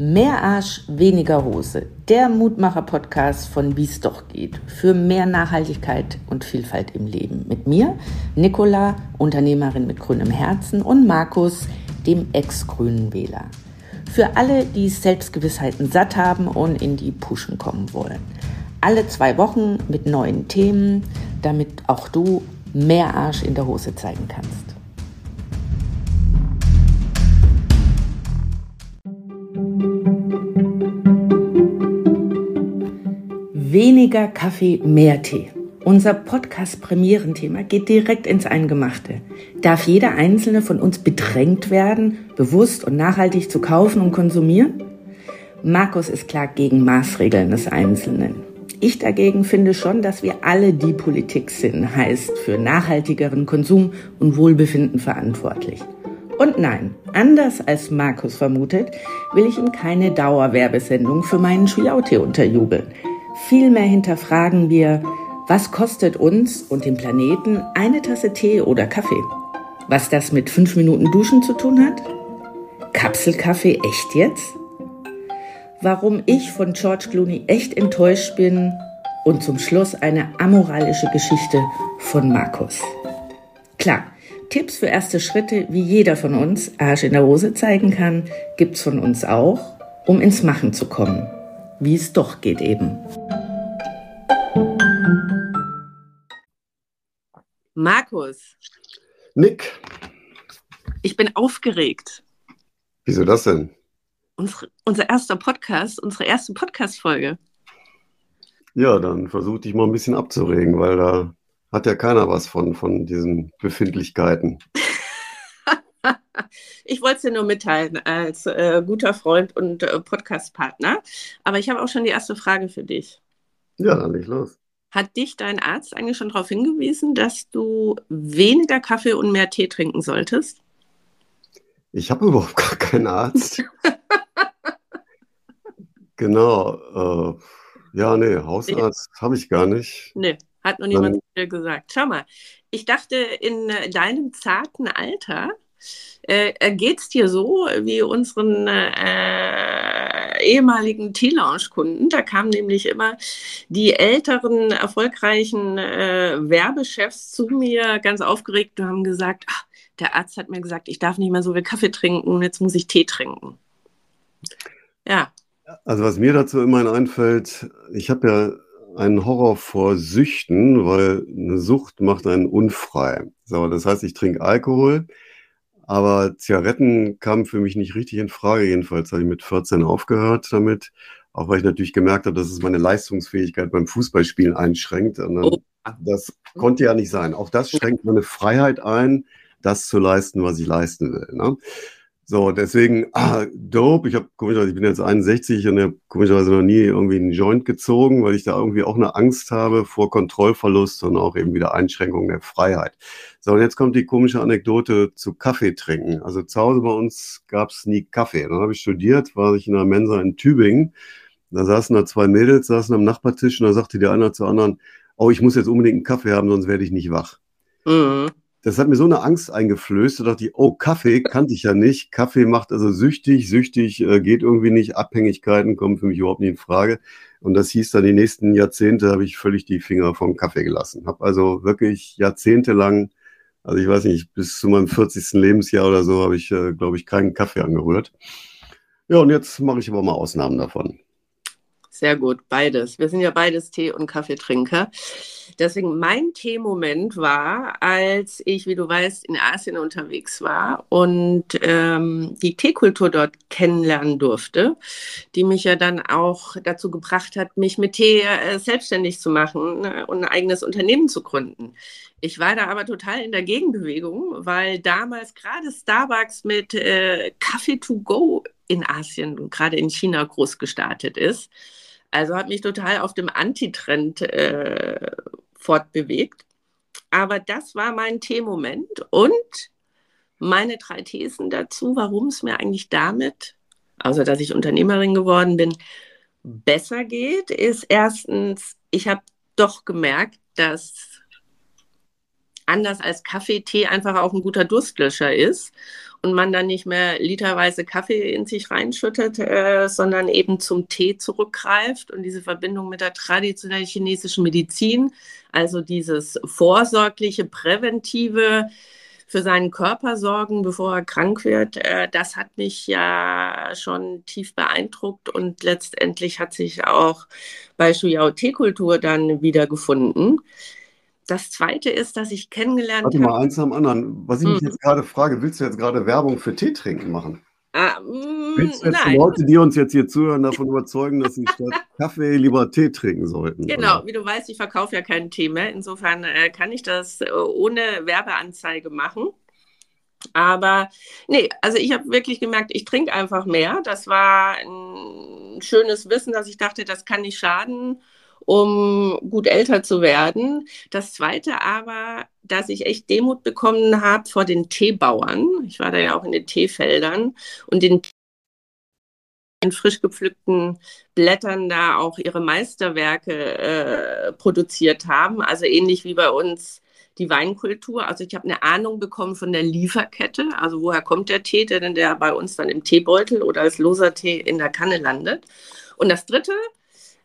Mehr Arsch, weniger Hose. Der Mutmacher-Podcast von Wie es doch geht. Für mehr Nachhaltigkeit und Vielfalt im Leben. Mit mir, Nicola, Unternehmerin mit grünem Herzen und Markus, dem ex-grünen Wähler. Für alle, die Selbstgewissheiten satt haben und in die Puschen kommen wollen. Alle zwei Wochen mit neuen Themen, damit auch du mehr Arsch in der Hose zeigen kannst. Weniger Kaffee, mehr Tee. Unser Podcast-Premierenthema geht direkt ins Eingemachte. Darf jeder einzelne von uns bedrängt werden, bewusst und nachhaltig zu kaufen und konsumieren? Markus ist klar gegen Maßregeln des Einzelnen. Ich dagegen finde schon, dass wir alle die Politik sind, heißt für nachhaltigeren Konsum und Wohlbefinden verantwortlich. Und nein, anders als Markus vermutet, will ich ihm keine Dauerwerbesendung für meinen Schwiautee unterjubeln. Vielmehr hinterfragen wir, was kostet uns und dem Planeten eine Tasse Tee oder Kaffee? Was das mit fünf Minuten Duschen zu tun hat? Kapselkaffee echt jetzt? Warum ich von George Clooney echt enttäuscht bin und zum Schluss eine amoralische Geschichte von Markus. Klar, Tipps für erste Schritte, wie jeder von uns Arsch in der Hose zeigen kann, gibt's von uns auch, um ins Machen zu kommen. Wie es doch geht eben. Markus. Nick. Ich bin aufgeregt. Wieso das denn? Unsere, unser erster Podcast, unsere erste Podcast-Folge. Ja, dann versuch dich mal ein bisschen abzuregen, weil da hat ja keiner was von, von diesen Befindlichkeiten. Ich wollte es dir nur mitteilen als äh, guter Freund und äh, Podcast-Partner. Aber ich habe auch schon die erste Frage für dich. Ja, dann leg los. Hat dich dein Arzt eigentlich schon darauf hingewiesen, dass du weniger Kaffee und mehr Tee trinken solltest? Ich habe überhaupt gar keinen Arzt. genau. Äh, ja, nee, Hausarzt nee. habe ich gar nicht. Nee, hat noch niemand dir gesagt. Schau mal, ich dachte, in äh, deinem zarten Alter äh, äh es dir so wie unseren äh, ehemaligen T-Lounge-Kunden. Da kamen nämlich immer die älteren, erfolgreichen äh, Werbechefs zu mir ganz aufgeregt und haben gesagt, ach, der Arzt hat mir gesagt, ich darf nicht mehr so viel Kaffee trinken, jetzt muss ich Tee trinken. Ja. Also was mir dazu immerhin einfällt, ich habe ja einen Horror vor Süchten, weil eine Sucht macht einen unfrei. So, das heißt, ich trinke Alkohol, aber Zigaretten kamen für mich nicht richtig in Frage. Jedenfalls habe ich mit 14 aufgehört damit. Auch weil ich natürlich gemerkt habe, dass es meine Leistungsfähigkeit beim Fußballspielen einschränkt. Und dann, oh. das konnte ja nicht sein. Auch das schränkt meine Freiheit ein, das zu leisten, was ich leisten will. Ne? So, deswegen, ah, dope. Ich habe komischerweise, ich bin jetzt 61 und habe komischerweise noch nie irgendwie einen Joint gezogen, weil ich da irgendwie auch eine Angst habe vor Kontrollverlust und auch eben wieder Einschränkung der Freiheit. So, und jetzt kommt die komische Anekdote zu Kaffee trinken. Also zu Hause bei uns gab es nie Kaffee. Dann habe ich studiert, war ich in einer Mensa in Tübingen. Da saßen da zwei Mädels, saßen am Nachbartisch und da sagte der eine zur anderen, oh, ich muss jetzt unbedingt einen Kaffee haben, sonst werde ich nicht wach. Mhm das hat mir so eine Angst eingeflößt. Da dachte ich, oh, Kaffee kannte ich ja nicht. Kaffee macht also süchtig, süchtig äh, geht irgendwie nicht. Abhängigkeiten kommen für mich überhaupt nicht in Frage. Und das hieß dann, die nächsten Jahrzehnte habe ich völlig die Finger vom Kaffee gelassen. Habe also wirklich jahrzehntelang, also ich weiß nicht, bis zu meinem 40. Lebensjahr oder so, habe ich, äh, glaube ich, keinen Kaffee angerührt. Ja, und jetzt mache ich aber mal Ausnahmen davon. Sehr gut, beides. Wir sind ja beides Tee- und Kaffeetrinker. Deswegen mein Teemoment war, als ich, wie du weißt, in Asien unterwegs war und ähm, die Teekultur dort kennenlernen durfte, die mich ja dann auch dazu gebracht hat, mich mit Tee äh, selbstständig zu machen ne, und ein eigenes Unternehmen zu gründen. Ich war da aber total in der Gegenbewegung, weil damals gerade Starbucks mit äh, Kaffee to go in Asien und gerade in China groß gestartet ist. Also hat mich total auf dem Antitrend äh, fortbewegt. Aber das war mein T-Moment und meine drei Thesen dazu, warum es mir eigentlich damit, außer dass ich Unternehmerin geworden bin, besser geht, ist erstens, ich habe doch gemerkt, dass anders als Kaffee, Tee einfach auch ein guter Durstlöscher ist und man dann nicht mehr literweise Kaffee in sich reinschüttet, äh, sondern eben zum Tee zurückgreift und diese Verbindung mit der traditionellen chinesischen Medizin, also dieses vorsorgliche, präventive, für seinen Körper sorgen, bevor er krank wird, äh, das hat mich ja schon tief beeindruckt und letztendlich hat sich auch bei Shuyao Teekultur dann wiedergefunden. Das zweite ist, dass ich kennengelernt habe. Warte mal, eins am anderen. Was ich mich hm. jetzt gerade frage, willst du jetzt gerade Werbung für Tee trinken machen? Ah, mm, willst du jetzt nein. die Leute, die uns jetzt hier zuhören, davon überzeugen, dass sie statt Kaffee lieber Tee trinken sollten? Genau, oder? wie du weißt, ich verkaufe ja keinen Tee mehr. Insofern äh, kann ich das äh, ohne Werbeanzeige machen. Aber nee, also ich habe wirklich gemerkt, ich trinke einfach mehr. Das war ein schönes Wissen, dass ich dachte, das kann nicht schaden um gut älter zu werden. Das Zweite aber, dass ich echt Demut bekommen habe vor den Teebauern. Ich war da ja auch in den Teefeldern und den in frisch gepflückten Blättern da auch ihre Meisterwerke äh, produziert haben. Also ähnlich wie bei uns die Weinkultur. Also ich habe eine Ahnung bekommen von der Lieferkette. Also woher kommt der Tee, der denn der bei uns dann im Teebeutel oder als loser Tee in der Kanne landet. Und das Dritte,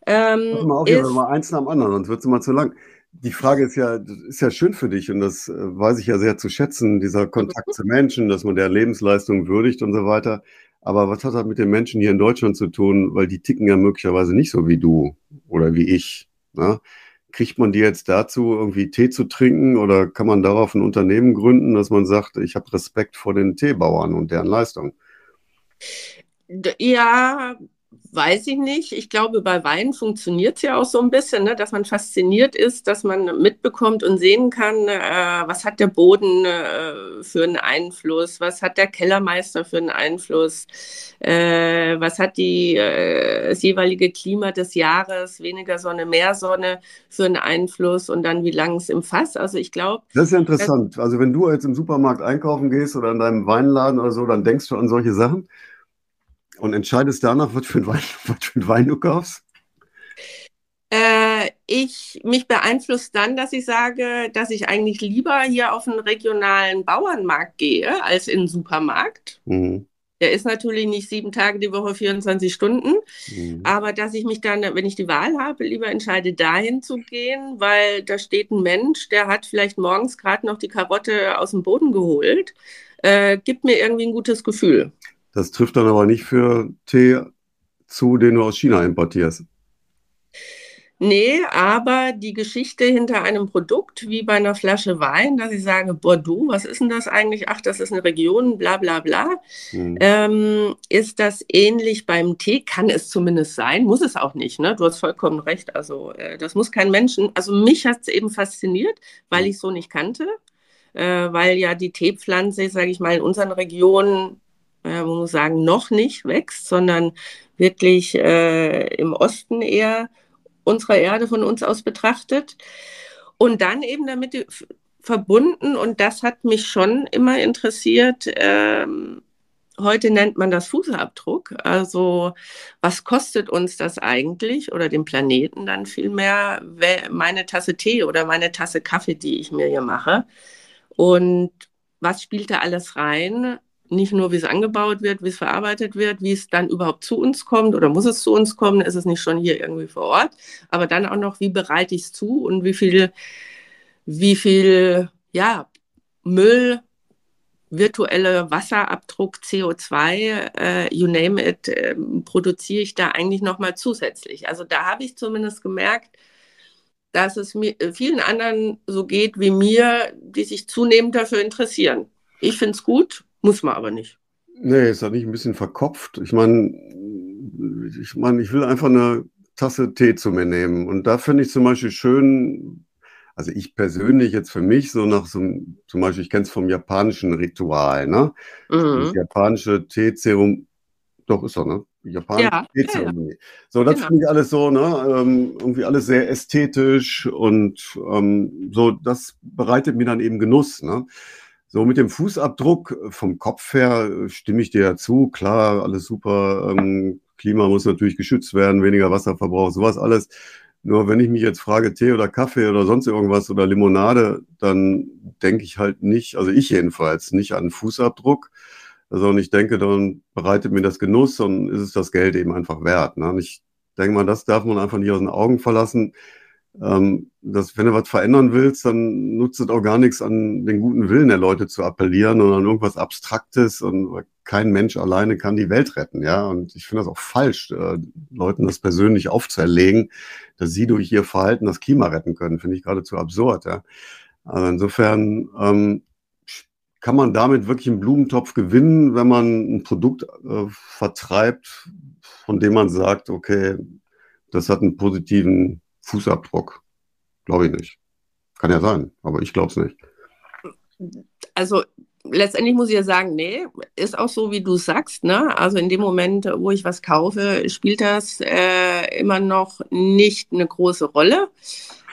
ähm, mal auf, ist, mal eins nach dem anderen, sonst wird es immer zu lang. Die Frage ist ja, ist ja schön für dich und das äh, weiß ich ja sehr zu schätzen, dieser Kontakt zu Menschen, dass man der Lebensleistung würdigt und so weiter. Aber was hat das mit den Menschen hier in Deutschland zu tun? Weil die ticken ja möglicherweise nicht so wie du oder wie ich. Ne? Kriegt man die jetzt dazu, irgendwie Tee zu trinken oder kann man darauf ein Unternehmen gründen, dass man sagt, ich habe Respekt vor den Teebauern und deren Leistung? Ja, weiß ich nicht. Ich glaube, bei Wein funktioniert es ja auch so ein bisschen, ne, dass man fasziniert ist, dass man mitbekommt und sehen kann, äh, was hat der Boden äh, für einen Einfluss, was hat der Kellermeister für einen Einfluss, äh, was hat die, äh, das jeweilige Klima des Jahres, weniger Sonne, mehr Sonne für einen Einfluss und dann wie lang es im Fass. Also ich glaube. Das ist ja interessant. Also wenn du jetzt im Supermarkt einkaufen gehst oder in deinem Weinladen oder so, dann denkst du an solche Sachen. Und entscheidest danach, was für ein Wein, was für ein Wein du kaufst? Äh, ich mich beeinflusst dann, dass ich sage, dass ich eigentlich lieber hier auf einen regionalen Bauernmarkt gehe als in den Supermarkt. Mhm. Der ist natürlich nicht sieben Tage die Woche, 24 Stunden. Mhm. Aber dass ich mich dann, wenn ich die Wahl habe, lieber entscheide, dahin zu gehen, weil da steht ein Mensch, der hat vielleicht morgens gerade noch die Karotte aus dem Boden geholt, äh, gibt mir irgendwie ein gutes Gefühl. Das trifft dann aber nicht für Tee zu, den du aus China importierst. Nee, aber die Geschichte hinter einem Produkt, wie bei einer Flasche Wein, dass ich sage, Bordeaux, was ist denn das eigentlich? Ach, das ist eine Region, bla bla bla. Mhm. Ähm, ist das ähnlich beim Tee? Kann es zumindest sein, muss es auch nicht. Ne? Du hast vollkommen recht. Also äh, das muss kein Menschen. Also mich hat es eben fasziniert, weil ich es so nicht kannte. Äh, weil ja die Teepflanze, sage ich mal, in unseren Regionen man muss sagen, noch nicht wächst, sondern wirklich äh, im Osten eher unserer Erde von uns aus betrachtet. Und dann eben damit verbunden, und das hat mich schon immer interessiert, ähm, heute nennt man das Fußabdruck. Also was kostet uns das eigentlich oder dem Planeten dann vielmehr meine Tasse Tee oder meine Tasse Kaffee, die ich mir hier mache? Und was spielt da alles rein? Nicht nur, wie es angebaut wird, wie es verarbeitet wird, wie es dann überhaupt zu uns kommt oder muss es zu uns kommen, ist es nicht schon hier irgendwie vor Ort, aber dann auch noch, wie bereite ich es zu und wie viel, wie viel, ja, Müll, virtuelle Wasserabdruck, CO2, äh, you name it, äh, produziere ich da eigentlich nochmal zusätzlich. Also da habe ich zumindest gemerkt, dass es mir, vielen anderen so geht wie mir, die sich zunehmend dafür interessieren. Ich finde es gut, muss man aber nicht. Nee, ist ja nicht ein bisschen verkopft. Ich meine, ich meine, ich will einfach eine Tasse Tee zu mir nehmen. Und da finde ich zum Beispiel schön, also ich persönlich jetzt für mich, so nach so einem, zum Beispiel, ich kenne es vom japanischen Ritual, ne? Mhm. Das japanische Teezeremonie, doch ist doch, ne? Japanische ja, Teezeremonie. Ja, ja. So, das genau. finde ich alles so, ne? Ähm, irgendwie alles sehr ästhetisch und ähm, so, das bereitet mir dann eben Genuss, ne? So, mit dem Fußabdruck äh, vom Kopf her äh, stimme ich dir ja zu. Klar, alles super. Ähm, Klima muss natürlich geschützt werden, weniger Wasserverbrauch, sowas alles. Nur wenn ich mich jetzt frage, Tee oder Kaffee oder sonst irgendwas oder Limonade, dann denke ich halt nicht, also ich jedenfalls, nicht an Fußabdruck, sondern ich denke, dann bereitet mir das Genuss und ist es das Geld eben einfach wert. Ne? Und ich denke mal, das darf man einfach nicht aus den Augen verlassen. Ähm, dass, wenn du was verändern willst, dann nutzt es auch gar nichts an den guten Willen der Leute zu appellieren oder an irgendwas Abstraktes und kein Mensch alleine kann die Welt retten, ja. Und ich finde das auch falsch, äh, Leuten das persönlich aufzuerlegen, dass sie durch ihr Verhalten das Klima retten können, finde ich geradezu absurd, ja. Also insofern ähm, kann man damit wirklich einen Blumentopf gewinnen, wenn man ein Produkt äh, vertreibt, von dem man sagt, okay, das hat einen positiven Fußabdruck. Glaube ich nicht. Kann ja sein, aber ich glaube es nicht. Also letztendlich muss ich ja sagen, nee, ist auch so, wie du sagst. Ne? Also in dem Moment, wo ich was kaufe, spielt das äh, immer noch nicht eine große Rolle.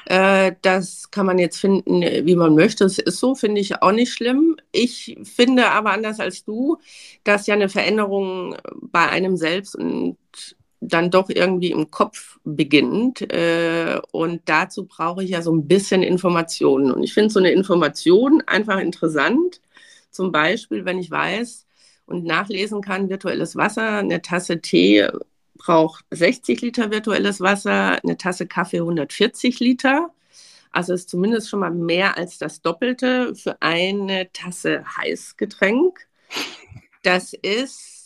Äh, das kann man jetzt finden, wie man möchte. Das ist so, finde ich auch nicht schlimm. Ich finde aber anders als du, dass ja eine Veränderung bei einem selbst und dann doch irgendwie im Kopf beginnt. Äh, und dazu brauche ich ja so ein bisschen Informationen. Und ich finde so eine Information einfach interessant. Zum Beispiel, wenn ich weiß und nachlesen kann, virtuelles Wasser, eine Tasse Tee braucht 60 Liter virtuelles Wasser, eine Tasse Kaffee 140 Liter. Also ist zumindest schon mal mehr als das Doppelte für eine Tasse Heißgetränk. Das ist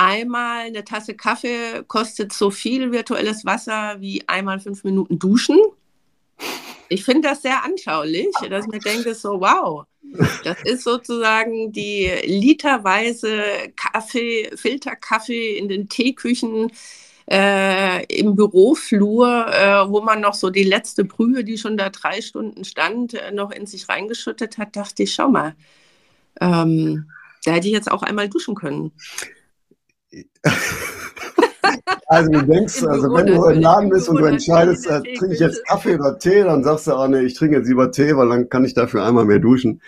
einmal eine Tasse Kaffee kostet so viel virtuelles Wasser wie einmal fünf Minuten duschen. Ich finde das sehr anschaulich, dass ich mir denke, so wow, das ist sozusagen die literweise Kaffee, Filterkaffee in den Teeküchen äh, im Büroflur, äh, wo man noch so die letzte Brühe, die schon da drei Stunden stand, äh, noch in sich reingeschüttet hat, dachte ich, schau mal, ähm, da hätte ich jetzt auch einmal duschen können. Also du denkst, also wenn du im Laden bist und du entscheidest, äh, trinke ich jetzt Kaffee oder Tee, dann sagst du, ah nee, ich trinke jetzt lieber Tee, weil dann kann ich dafür einmal mehr duschen.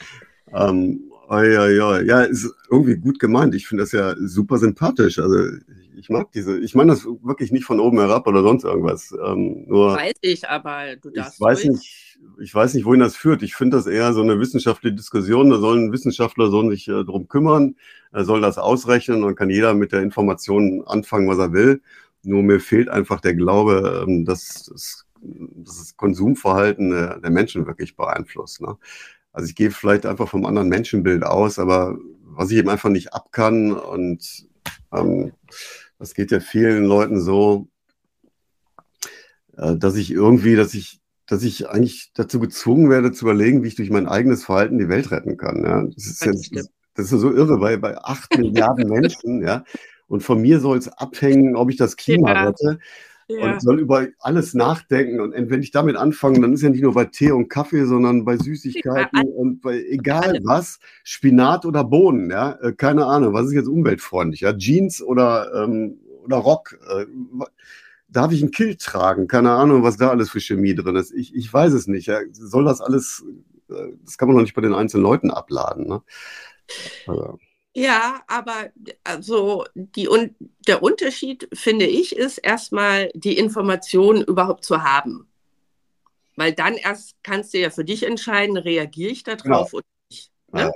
Ähm, ja, ja, ja, ist irgendwie gut gemeint. Ich finde das ja super sympathisch. Also ich mag diese, ich meine das wirklich nicht von oben herab oder sonst irgendwas. Ähm, nur weiß ich, aber du darfst. Ich weiß nicht, ich weiß nicht, wohin das führt. Ich finde das eher so eine wissenschaftliche Diskussion. Da sollen Wissenschaftler sollen sich äh, drum kümmern, er soll das ausrechnen und kann jeder mit der Information anfangen, was er will. Nur mir fehlt einfach der Glaube, ähm, dass, dass, das Konsumverhalten der, der Menschen wirklich beeinflusst. Ne? Also ich gehe vielleicht einfach vom anderen Menschenbild aus, aber was ich eben einfach nicht ab kann und ähm, das geht ja vielen Leuten so, äh, dass ich irgendwie, dass ich, dass ich eigentlich dazu gezwungen werde zu überlegen, wie ich durch mein eigenes Verhalten die Welt retten kann. Ja? Das ist das ja das ist so irre, weil bei acht Milliarden Menschen, ja, und von mir soll es abhängen, ob ich das Klima ja. rette. Ja. Und soll über alles nachdenken. Und wenn ich damit anfange, dann ist ja nicht nur bei Tee und Kaffee, sondern bei Süßigkeiten ja. und bei egal was, Spinat oder Bohnen, ja, äh, keine Ahnung, was ist jetzt umweltfreundlich, ja, Jeans oder, ähm, oder Rock. Äh, darf ich ein Kilt tragen? Keine Ahnung, was da alles für Chemie drin ist. Ich, ich weiß es nicht. Ja. Soll das alles, äh, das kann man doch nicht bei den einzelnen Leuten abladen. Ne? Also. Ja, aber also die, und der Unterschied, finde ich, ist erstmal die Information überhaupt zu haben. Weil dann erst kannst du ja für dich entscheiden, reagiere ich darauf ja. oder nicht. Ne? Ja.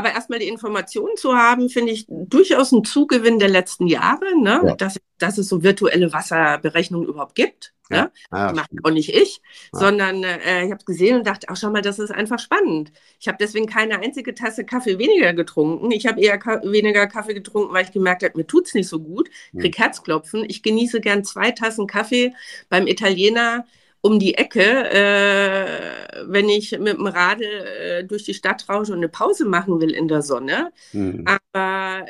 Aber erstmal die Informationen zu haben, finde ich durchaus ein Zugewinn der letzten Jahre, ne? Ja. dass, dass es so virtuelle Wasserberechnungen überhaupt gibt. Ja. Ne? Ja, Macht auch nicht ich, ja. sondern äh, ich habe es gesehen und dachte, ach schau mal, das ist einfach spannend. Ich habe deswegen keine einzige Tasse Kaffee weniger getrunken. Ich habe eher ka weniger Kaffee getrunken, weil ich gemerkt habe, mir tut es nicht so gut. Ich krieg Herzklopfen. Ich genieße gern zwei Tassen Kaffee beim Italiener um die Ecke, äh, wenn ich mit dem Radl äh, durch die Stadt rausche und eine Pause machen will in der Sonne. Mhm. Aber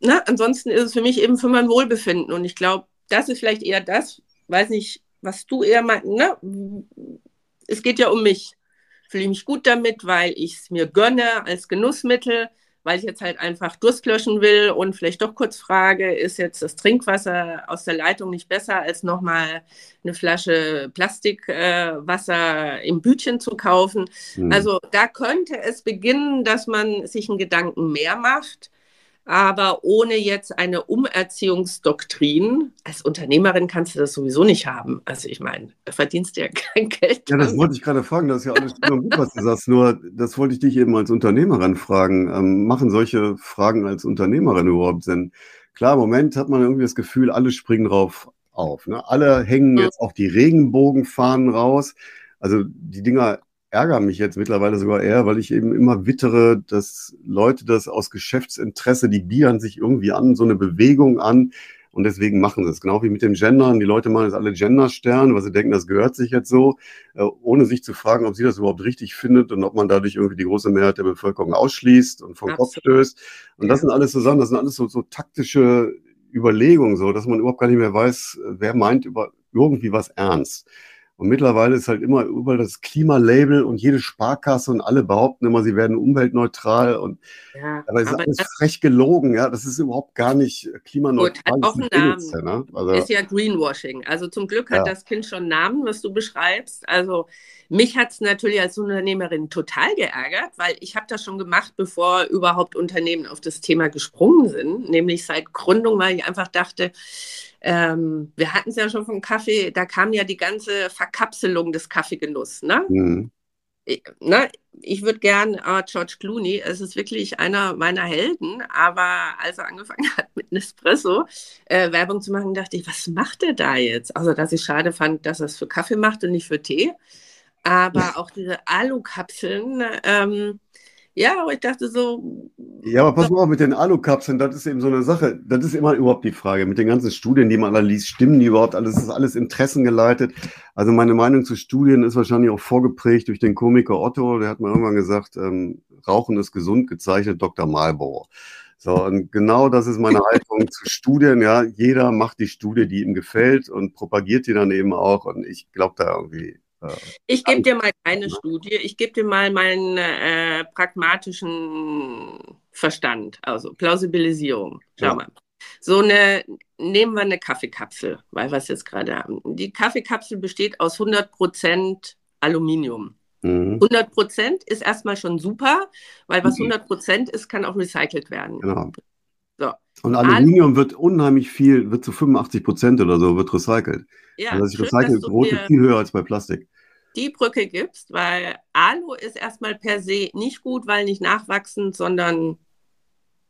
na, ansonsten ist es für mich eben für mein Wohlbefinden. Und ich glaube, das ist vielleicht eher das, weiß nicht, was du eher meinst. Ne? Es geht ja um mich. Fühle ich mich gut damit, weil ich es mir gönne als Genussmittel weil ich jetzt halt einfach Durst löschen will und vielleicht doch kurz frage, ist jetzt das Trinkwasser aus der Leitung nicht besser, als nochmal eine Flasche Plastikwasser äh, im Bütchen zu kaufen? Mhm. Also da könnte es beginnen, dass man sich einen Gedanken mehr macht. Aber ohne jetzt eine Umerziehungsdoktrin. Als Unternehmerin kannst du das sowieso nicht haben. Also ich meine, verdienst du ja kein Geld. Ja, das wollte ich gerade fragen. Das ist ja alles gut, was du sagst. Nur, das wollte ich dich eben als Unternehmerin fragen. Ähm, machen solche Fragen als Unternehmerin überhaupt Sinn? Klar, im Moment hat man irgendwie das Gefühl, alle springen drauf auf. Ne? Alle hängen jetzt auch die Regenbogenfahnen raus. Also die Dinger ärgere mich jetzt mittlerweile sogar eher, weil ich eben immer wittere, dass Leute das aus Geschäftsinteresse, die bieren sich irgendwie an, so eine Bewegung an und deswegen machen sie es. Genau wie mit dem Gendern. Die Leute machen jetzt alle Genderstern, weil sie denken, das gehört sich jetzt so, äh, ohne sich zu fragen, ob sie das überhaupt richtig findet und ob man dadurch irgendwie die große Mehrheit der Bevölkerung ausschließt und vom Absolut. Kopf stößt. Und das sind alles so Sachen, das sind alles so, so taktische Überlegungen, so, dass man überhaupt gar nicht mehr weiß, wer meint über irgendwie was ernst. Und mittlerweile ist halt immer überall das Klimalabel und jede Sparkasse und alle behaupten immer, sie werden umweltneutral und ja, aber es ist alles frech gelogen, ja. Das ist überhaupt gar nicht klimaneutral. Gut, hat auch einen Namen. Ne? Also, ist ja Greenwashing. Also zum Glück hat ja. das Kind schon einen Namen, was du beschreibst. Also mich hat es natürlich als Unternehmerin total geärgert, weil ich habe das schon gemacht, bevor überhaupt Unternehmen auf das Thema gesprungen sind, nämlich seit Gründung, weil ich einfach dachte, ähm, wir hatten es ja schon vom Kaffee, da kam ja die ganze Verkapselung des Kaffeegenuss. Ne? Mhm. Ich, ne, ich würde gern uh, George Clooney, es ist wirklich einer meiner Helden, aber als er angefangen hat mit Nespresso äh, Werbung zu machen, dachte ich, was macht er da jetzt? Also, dass ich schade fand, dass er es für Kaffee macht und nicht für Tee. Aber auch diese Alukapseln, ähm, ja, aber ich dachte so. Ja, aber pass mal auf mit den Alukapseln, das ist eben so eine Sache. Das ist immer überhaupt die Frage. Mit den ganzen Studien, die man alle liest, stimmen die überhaupt alles? ist alles interessengeleitet. Also meine Meinung zu Studien ist wahrscheinlich auch vorgeprägt durch den Komiker Otto. Der hat mal irgendwann gesagt, ähm, Rauchen ist gesund, gezeichnet Dr. Marlboro. So, und genau das ist meine Haltung zu Studien. Ja, jeder macht die Studie, die ihm gefällt und propagiert die dann eben auch. Und ich glaube da irgendwie ich gebe dir mal keine Studie, ich gebe dir mal meinen äh, pragmatischen Verstand, also Plausibilisierung. Schau ja. mal. So eine, nehmen wir eine Kaffeekapsel, weil wir es jetzt gerade haben. Die Kaffeekapsel besteht aus 100% Aluminium. Mhm. 100% ist erstmal schon super, weil was 100% mhm. ist, kann auch recycelt werden. Genau. So. Und Aluminium Al wird unheimlich viel, wird zu 85% oder so, wird recycelt. Ja, also das recycelt Brote viel höher als bei Plastik die Brücke gibst, weil Alu ist erstmal per se nicht gut, weil nicht nachwachsend, sondern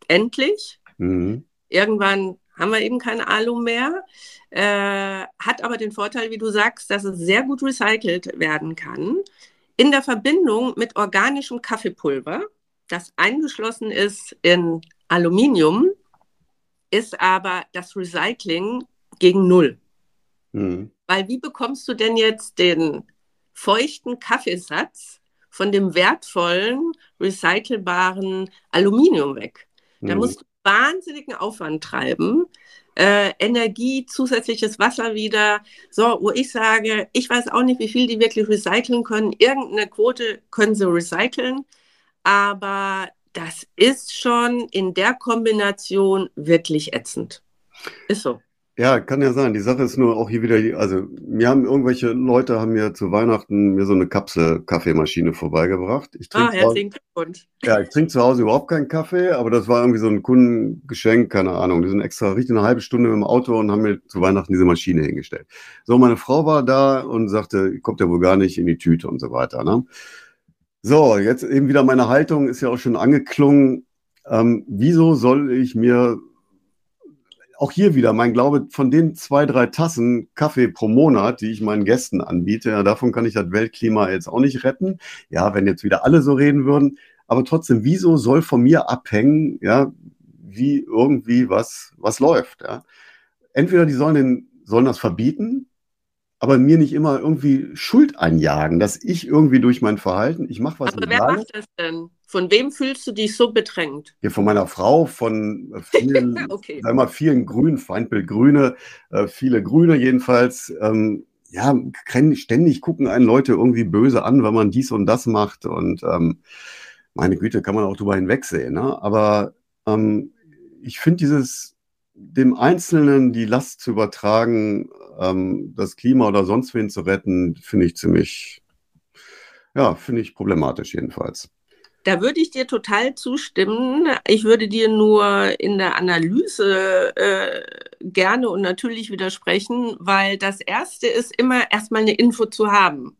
endlich. Mhm. Irgendwann haben wir eben kein Alu mehr. Äh, hat aber den Vorteil, wie du sagst, dass es sehr gut recycelt werden kann. In der Verbindung mit organischem Kaffeepulver, das eingeschlossen ist in Aluminium, ist aber das Recycling gegen Null. Mhm. Weil wie bekommst du denn jetzt den feuchten Kaffeesatz von dem wertvollen, recycelbaren Aluminium weg. Da mhm. musst du wahnsinnigen Aufwand treiben. Äh, Energie, zusätzliches Wasser wieder. So, wo ich sage, ich weiß auch nicht, wie viel die wirklich recyceln können. Irgendeine Quote können sie recyceln, aber das ist schon in der Kombination wirklich ätzend. Ist so. Ja, kann ja sein. Die Sache ist nur auch hier wieder, also mir haben irgendwelche Leute haben mir zu Weihnachten mir so eine Kapsel-Kaffeemaschine vorbeigebracht. Ich ah, herzlichen Glückwunsch. Ja, ich trinke zu Hause überhaupt keinen Kaffee, aber das war irgendwie so ein Kundengeschenk, keine Ahnung. Die sind extra richtig eine halbe Stunde mit dem Auto und haben mir zu Weihnachten diese Maschine hingestellt. So, meine Frau war da und sagte, kommt ja wohl gar nicht in die Tüte und so weiter. Ne? So, jetzt eben wieder meine Haltung ist ja auch schon angeklungen. Ähm, wieso soll ich mir auch hier wieder mein Glaube, von den zwei, drei Tassen Kaffee pro Monat, die ich meinen Gästen anbiete, ja, davon kann ich das Weltklima jetzt auch nicht retten. Ja, wenn jetzt wieder alle so reden würden. Aber trotzdem, wieso soll von mir abhängen, ja, wie irgendwie was, was läuft, ja? Entweder die sollen den, sollen das verbieten, aber mir nicht immer irgendwie Schuld einjagen, dass ich irgendwie durch mein Verhalten, ich mache was. Aber wer macht das denn? Von wem fühlst du dich so bedrängt? Ja, von meiner Frau, von vielen, okay. sag mal, vielen Grünen, Feindbild Grüne, äh, viele Grüne jedenfalls. Ähm, ja, ständig gucken einen Leute irgendwie böse an, wenn man dies und das macht. Und ähm, meine Güte, kann man auch drüber hinwegsehen. Ne? Aber ähm, ich finde dieses, dem Einzelnen die Last zu übertragen, ähm, das Klima oder sonst wen zu retten, finde ich ziemlich, ja, finde ich problematisch jedenfalls. Da würde ich dir total zustimmen. Ich würde dir nur in der Analyse äh, gerne und natürlich widersprechen, weil das Erste ist immer erstmal eine Info zu haben,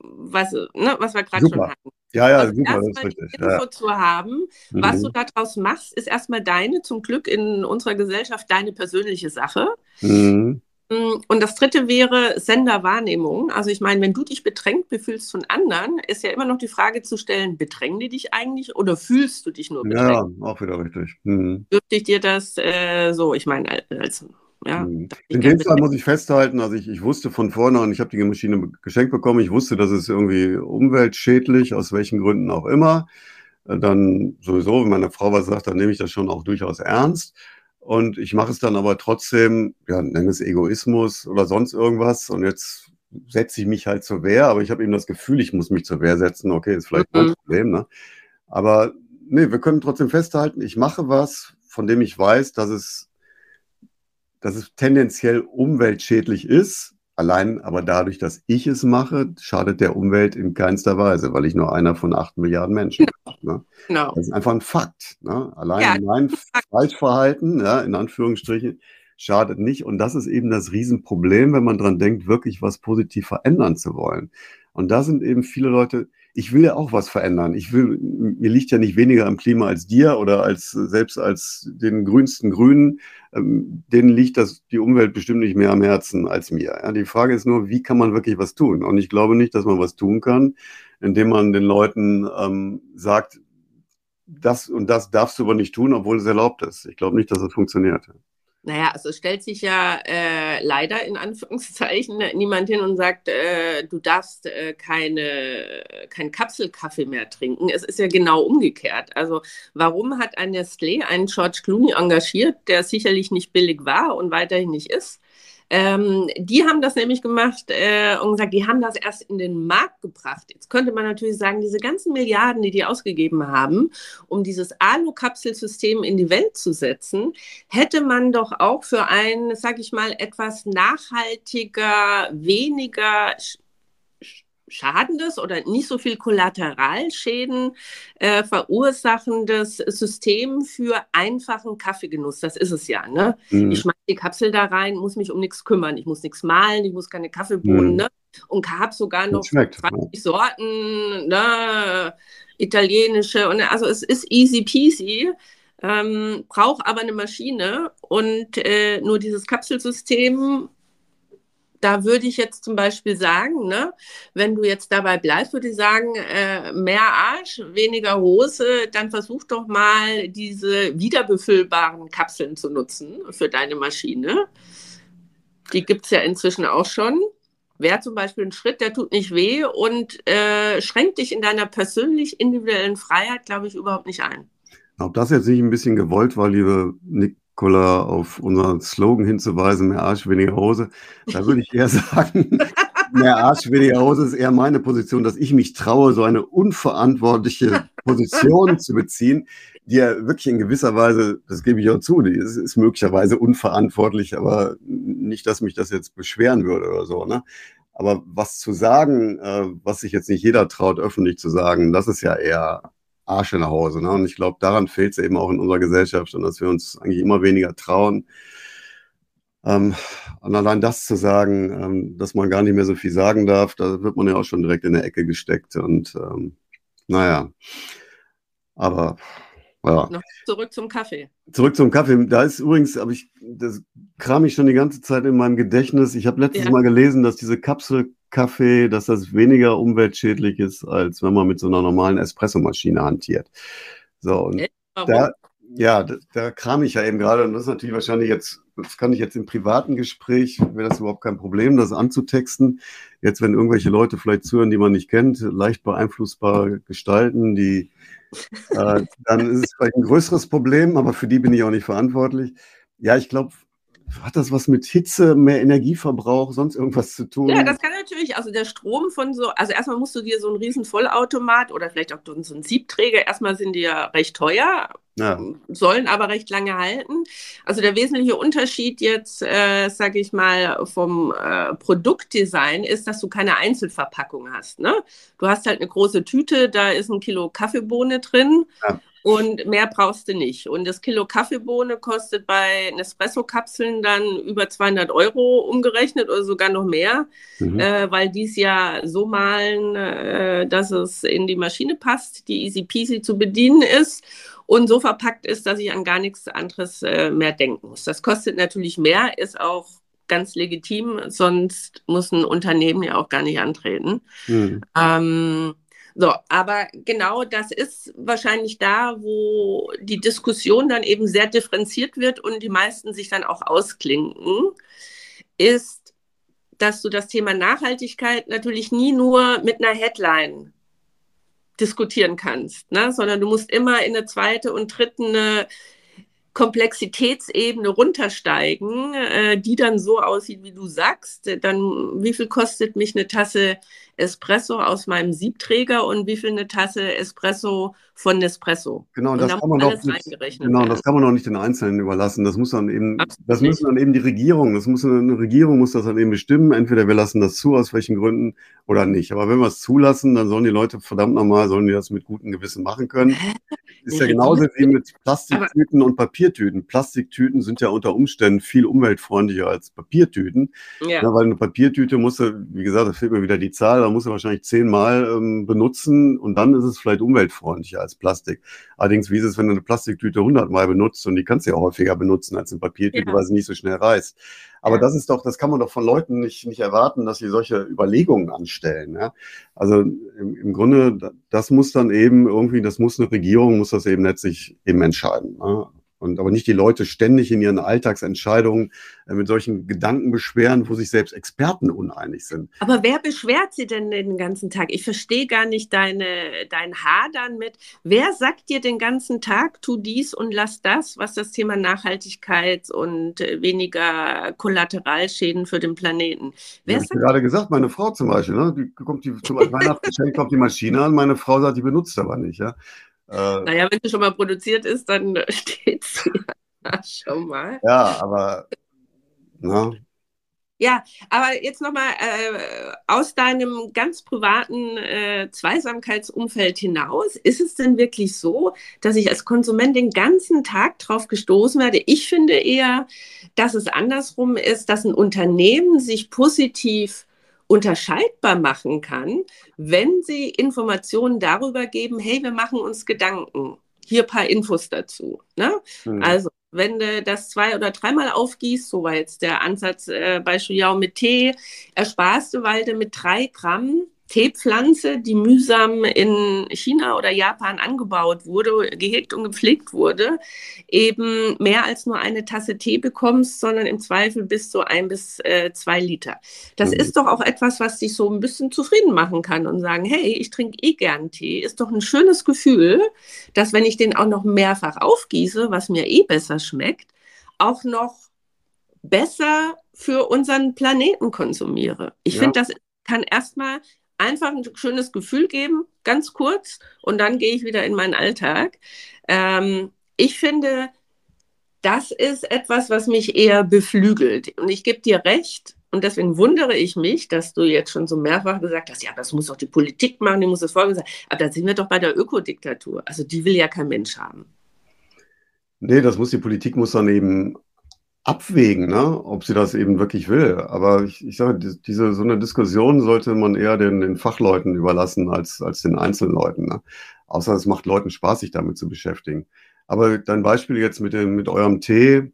was, ne, was wir gerade schon hatten. Ja, ja, also super, das ist richtig. Info ja. zu haben, was mhm. du daraus machst, ist erstmal deine, zum Glück in unserer Gesellschaft, deine persönliche Sache. Mhm. Mm, und das dritte wäre Senderwahrnehmung. Also ich meine, wenn du dich bedrängt befühlst von anderen, ist ja immer noch die Frage zu stellen, bedrängen die dich eigentlich oder fühlst du dich nur bedrängt? Ja, auch wieder richtig. Mhm. Dürfte ich dir das äh, so, ich meine, als ja, mhm. In dem Fall muss ich festhalten, also ich, ich wusste von vornherein, ich habe die Maschine geschenkt bekommen, ich wusste, dass es irgendwie umweltschädlich, aus welchen Gründen auch immer. Äh, dann sowieso, wenn meine Frau was sagt, dann nehme ich das schon auch durchaus ernst. Und ich mache es dann aber trotzdem, ja, nenne es Egoismus oder sonst irgendwas. Und jetzt setze ich mich halt zur Wehr, aber ich habe eben das Gefühl, ich muss mich zur Wehr setzen. Okay, ist vielleicht mhm. ein Problem, ne? Aber nee, wir können trotzdem festhalten, ich mache was, von dem ich weiß, dass es, dass es tendenziell umweltschädlich ist. Allein aber dadurch, dass ich es mache, schadet der Umwelt in keinster Weise, weil ich nur einer von acht Milliarden Menschen bin. Ne? Genau. Das ist einfach ein Fakt. Ne? Allein ja, mein Falschverhalten, ja, in Anführungsstrichen, schadet nicht. Und das ist eben das Riesenproblem, wenn man dran denkt, wirklich was positiv verändern zu wollen. Und da sind eben viele Leute, ich will ja auch was verändern. Ich will, mir liegt ja nicht weniger am Klima als dir oder als selbst als den grünsten Grünen. Ähm, denen liegt das die Umwelt bestimmt nicht mehr am Herzen als mir. Ja, die Frage ist nur, wie kann man wirklich was tun? Und ich glaube nicht, dass man was tun kann, indem man den Leuten ähm, sagt, das und das darfst du aber nicht tun, obwohl es erlaubt ist. Ich glaube nicht, dass das funktioniert. Naja, also es stellt sich ja äh, leider in Anführungszeichen niemand hin und sagt, äh, du darfst äh, keine, kein Kapselkaffee mehr trinken. Es ist ja genau umgekehrt. Also warum hat ein Nestlé einen George Clooney engagiert, der sicherlich nicht billig war und weiterhin nicht ist? Ähm, die haben das nämlich gemacht äh, und gesagt, die haben das erst in den Markt gebracht. Jetzt könnte man natürlich sagen, diese ganzen Milliarden, die die ausgegeben haben, um dieses Alu-Kapselsystem in die Welt zu setzen, hätte man doch auch für ein, sag ich mal, etwas nachhaltiger, weniger schadendes oder nicht so viel Kollateralschäden äh, verursachendes System für einfachen Kaffeegenuss. Das ist es ja. Ne? Mhm. Ich schmeiße die Kapsel da rein, muss mich um nichts kümmern. Ich muss nichts malen, ich muss keine Kaffeebohnen. Mhm. Ne? Und habe sogar noch schmeckt, 20 ja. Sorten, ne? italienische. Und, also es ist easy peasy. Ähm, brauche aber eine Maschine und äh, nur dieses Kapselsystem da würde ich jetzt zum Beispiel sagen, ne, wenn du jetzt dabei bleibst, würde ich sagen, äh, mehr Arsch, weniger Hose, dann versuch doch mal diese wiederbefüllbaren Kapseln zu nutzen für deine Maschine. Die gibt es ja inzwischen auch schon. Wäre zum Beispiel ein Schritt, der tut nicht weh und äh, schränkt dich in deiner persönlich individuellen Freiheit, glaube ich, überhaupt nicht ein. Ob das jetzt nicht ein bisschen gewollt war, liebe Nick Cola auf unseren Slogan hinzuweisen, mehr Arsch, weniger Hose. Da würde ich eher sagen, mehr Arsch, weniger Hose ist eher meine Position, dass ich mich traue, so eine unverantwortliche Position zu beziehen, die ja wirklich in gewisser Weise, das gebe ich auch zu, die ist, ist möglicherweise unverantwortlich, aber nicht, dass mich das jetzt beschweren würde oder so. Ne? Aber was zu sagen, äh, was sich jetzt nicht jeder traut, öffentlich zu sagen, das ist ja eher Arsch in der Hose. Ne? Und ich glaube, daran fehlt es eben auch in unserer Gesellschaft und dass wir uns eigentlich immer weniger trauen. Ähm, und allein das zu sagen, ähm, dass man gar nicht mehr so viel sagen darf, da wird man ja auch schon direkt in der Ecke gesteckt. Und ähm, naja, aber ja. Noch zurück zum Kaffee. Zurück zum Kaffee. Da ist übrigens, aber ich, das kram ich schon die ganze Zeit in meinem Gedächtnis. Ich habe letztes ja. Mal gelesen, dass diese Kapsel Kaffee, dass das weniger umweltschädlich ist, als wenn man mit so einer normalen Espressomaschine hantiert. So, und da, ja, da, da kram ich ja eben gerade, und das ist natürlich wahrscheinlich jetzt, das kann ich jetzt im privaten Gespräch, wäre das überhaupt kein Problem, das anzutexten. Jetzt, wenn irgendwelche Leute vielleicht zuhören, die man nicht kennt, leicht beeinflussbar gestalten, die, äh, dann ist es vielleicht ein größeres Problem, aber für die bin ich auch nicht verantwortlich. Ja, ich glaube, hat das was mit Hitze, mehr Energieverbrauch, sonst irgendwas zu tun? Ja, das kann natürlich, also der Strom von so, also erstmal musst du dir so einen riesen Vollautomat oder vielleicht auch so einen Siebträger, erstmal sind die ja recht teuer, ja. sollen aber recht lange halten. Also der wesentliche Unterschied jetzt, äh, sage ich mal, vom äh, Produktdesign ist, dass du keine Einzelverpackung hast. Ne? Du hast halt eine große Tüte, da ist ein Kilo Kaffeebohne drin. Ja. Und mehr brauchst du nicht. Und das Kilo Kaffeebohne kostet bei Nespresso-Kapseln dann über 200 Euro umgerechnet oder sogar noch mehr, mhm. äh, weil die es ja so malen, äh, dass es in die Maschine passt, die easy peasy zu bedienen ist und so verpackt ist, dass ich an gar nichts anderes äh, mehr denken muss. Das kostet natürlich mehr, ist auch ganz legitim, sonst muss ein Unternehmen ja auch gar nicht antreten. Mhm. Ähm, so, aber genau das ist wahrscheinlich da, wo die Diskussion dann eben sehr differenziert wird und die meisten sich dann auch ausklinken, ist, dass du das Thema Nachhaltigkeit natürlich nie nur mit einer Headline diskutieren kannst, ne? sondern du musst immer in eine zweite und dritte eine Komplexitätsebene runtersteigen, äh, die dann so aussieht, wie du sagst, dann wie viel kostet mich eine Tasse Espresso aus meinem Siebträger und wie viel eine Tasse Espresso von Nespresso. Genau, und das kann man doch nicht, genau, das kann man auch nicht den Einzelnen überlassen. Das muss dann eben, Absolut das müssen dann eben die Regierung, das muss eine Regierung muss das dann eben bestimmen. Entweder wir lassen das zu, aus welchen Gründen oder nicht. Aber wenn wir es zulassen, dann sollen die Leute verdammt nochmal, sollen die das mit gutem Gewissen machen können. Ist ja genauso wie mit Plastiktüten und Papiertüten. Plastiktüten sind ja unter Umständen viel umweltfreundlicher als Papiertüten. Ja. Ja, weil eine Papiertüte musst du, wie gesagt, da fehlt mir wieder die Zahl, da musst du wahrscheinlich zehnmal ähm, benutzen und dann ist es vielleicht umweltfreundlicher als Plastik. Allerdings, wie ist es, wenn du eine Plastiktüte hundertmal benutzt und die kannst du ja häufiger benutzen als eine Papiertüte, ja. weil sie nicht so schnell reißt. Aber das ist doch, das kann man doch von Leuten nicht, nicht erwarten, dass sie solche Überlegungen anstellen. Ja? Also im, im Grunde, das muss dann eben irgendwie, das muss eine Regierung, muss das eben letztlich eben entscheiden. Ne? Und aber nicht die Leute ständig in ihren Alltagsentscheidungen äh, mit solchen Gedanken beschweren, wo sich selbst Experten uneinig sind. Aber wer beschwert sie denn den ganzen Tag? Ich verstehe gar nicht deine, dein Hadern mit. Wer sagt dir den ganzen Tag, tu dies und lass das, was das Thema Nachhaltigkeit und äh, weniger Kollateralschäden für den Planeten? Wer ja, ich gerade gesagt, meine Frau zum Beispiel, ne? die kommt die, zum Weihnachtsgeschenk kommt die Maschine an, meine Frau sagt, die benutzt aber nicht. Ja? Äh, naja, wenn sie schon mal produziert ist, dann steht sie ja schon mal. Ja, aber. Na. Ja, aber jetzt nochmal äh, aus deinem ganz privaten äh, Zweisamkeitsumfeld hinaus, ist es denn wirklich so, dass ich als Konsument den ganzen Tag drauf gestoßen werde? Ich finde eher, dass es andersrum ist, dass ein Unternehmen sich positiv unterscheidbar machen kann, wenn sie Informationen darüber geben, hey, wir machen uns Gedanken. Hier ein paar Infos dazu. Ne? Mhm. Also, wenn du das zwei- oder dreimal aufgießt, so war jetzt der Ansatz äh, bei Shuyao mit Tee, ersparst du, weil du mit drei Gramm Teepflanze, die mühsam in China oder Japan angebaut wurde, gehegt und gepflegt wurde, eben mehr als nur eine Tasse Tee bekommst, sondern im Zweifel bis zu ein bis äh, zwei Liter. Das mhm. ist doch auch etwas, was dich so ein bisschen zufrieden machen kann und sagen, hey, ich trinke eh gern Tee. Ist doch ein schönes Gefühl, dass wenn ich den auch noch mehrfach aufgieße, was mir eh besser schmeckt, auch noch besser für unseren Planeten konsumiere. Ich ja. finde, das kann erstmal einfach ein schönes Gefühl geben, ganz kurz, und dann gehe ich wieder in meinen Alltag. Ähm, ich finde, das ist etwas, was mich eher beflügelt. Und ich gebe dir recht, und deswegen wundere ich mich, dass du jetzt schon so mehrfach gesagt hast, ja, das muss doch die Politik machen, die muss das Folgen sein. Aber da sind wir doch bei der Ökodiktatur. Also die will ja kein Mensch haben. Nee, das muss die Politik muss dann eben abwägen, ne, ob sie das eben wirklich will. Aber ich, ich sage, diese so eine Diskussion sollte man eher den, den Fachleuten überlassen als, als den Einzelleuten. Ne? Außer es macht Leuten Spaß, sich damit zu beschäftigen. Aber dein Beispiel jetzt mit dem, mit eurem Tee,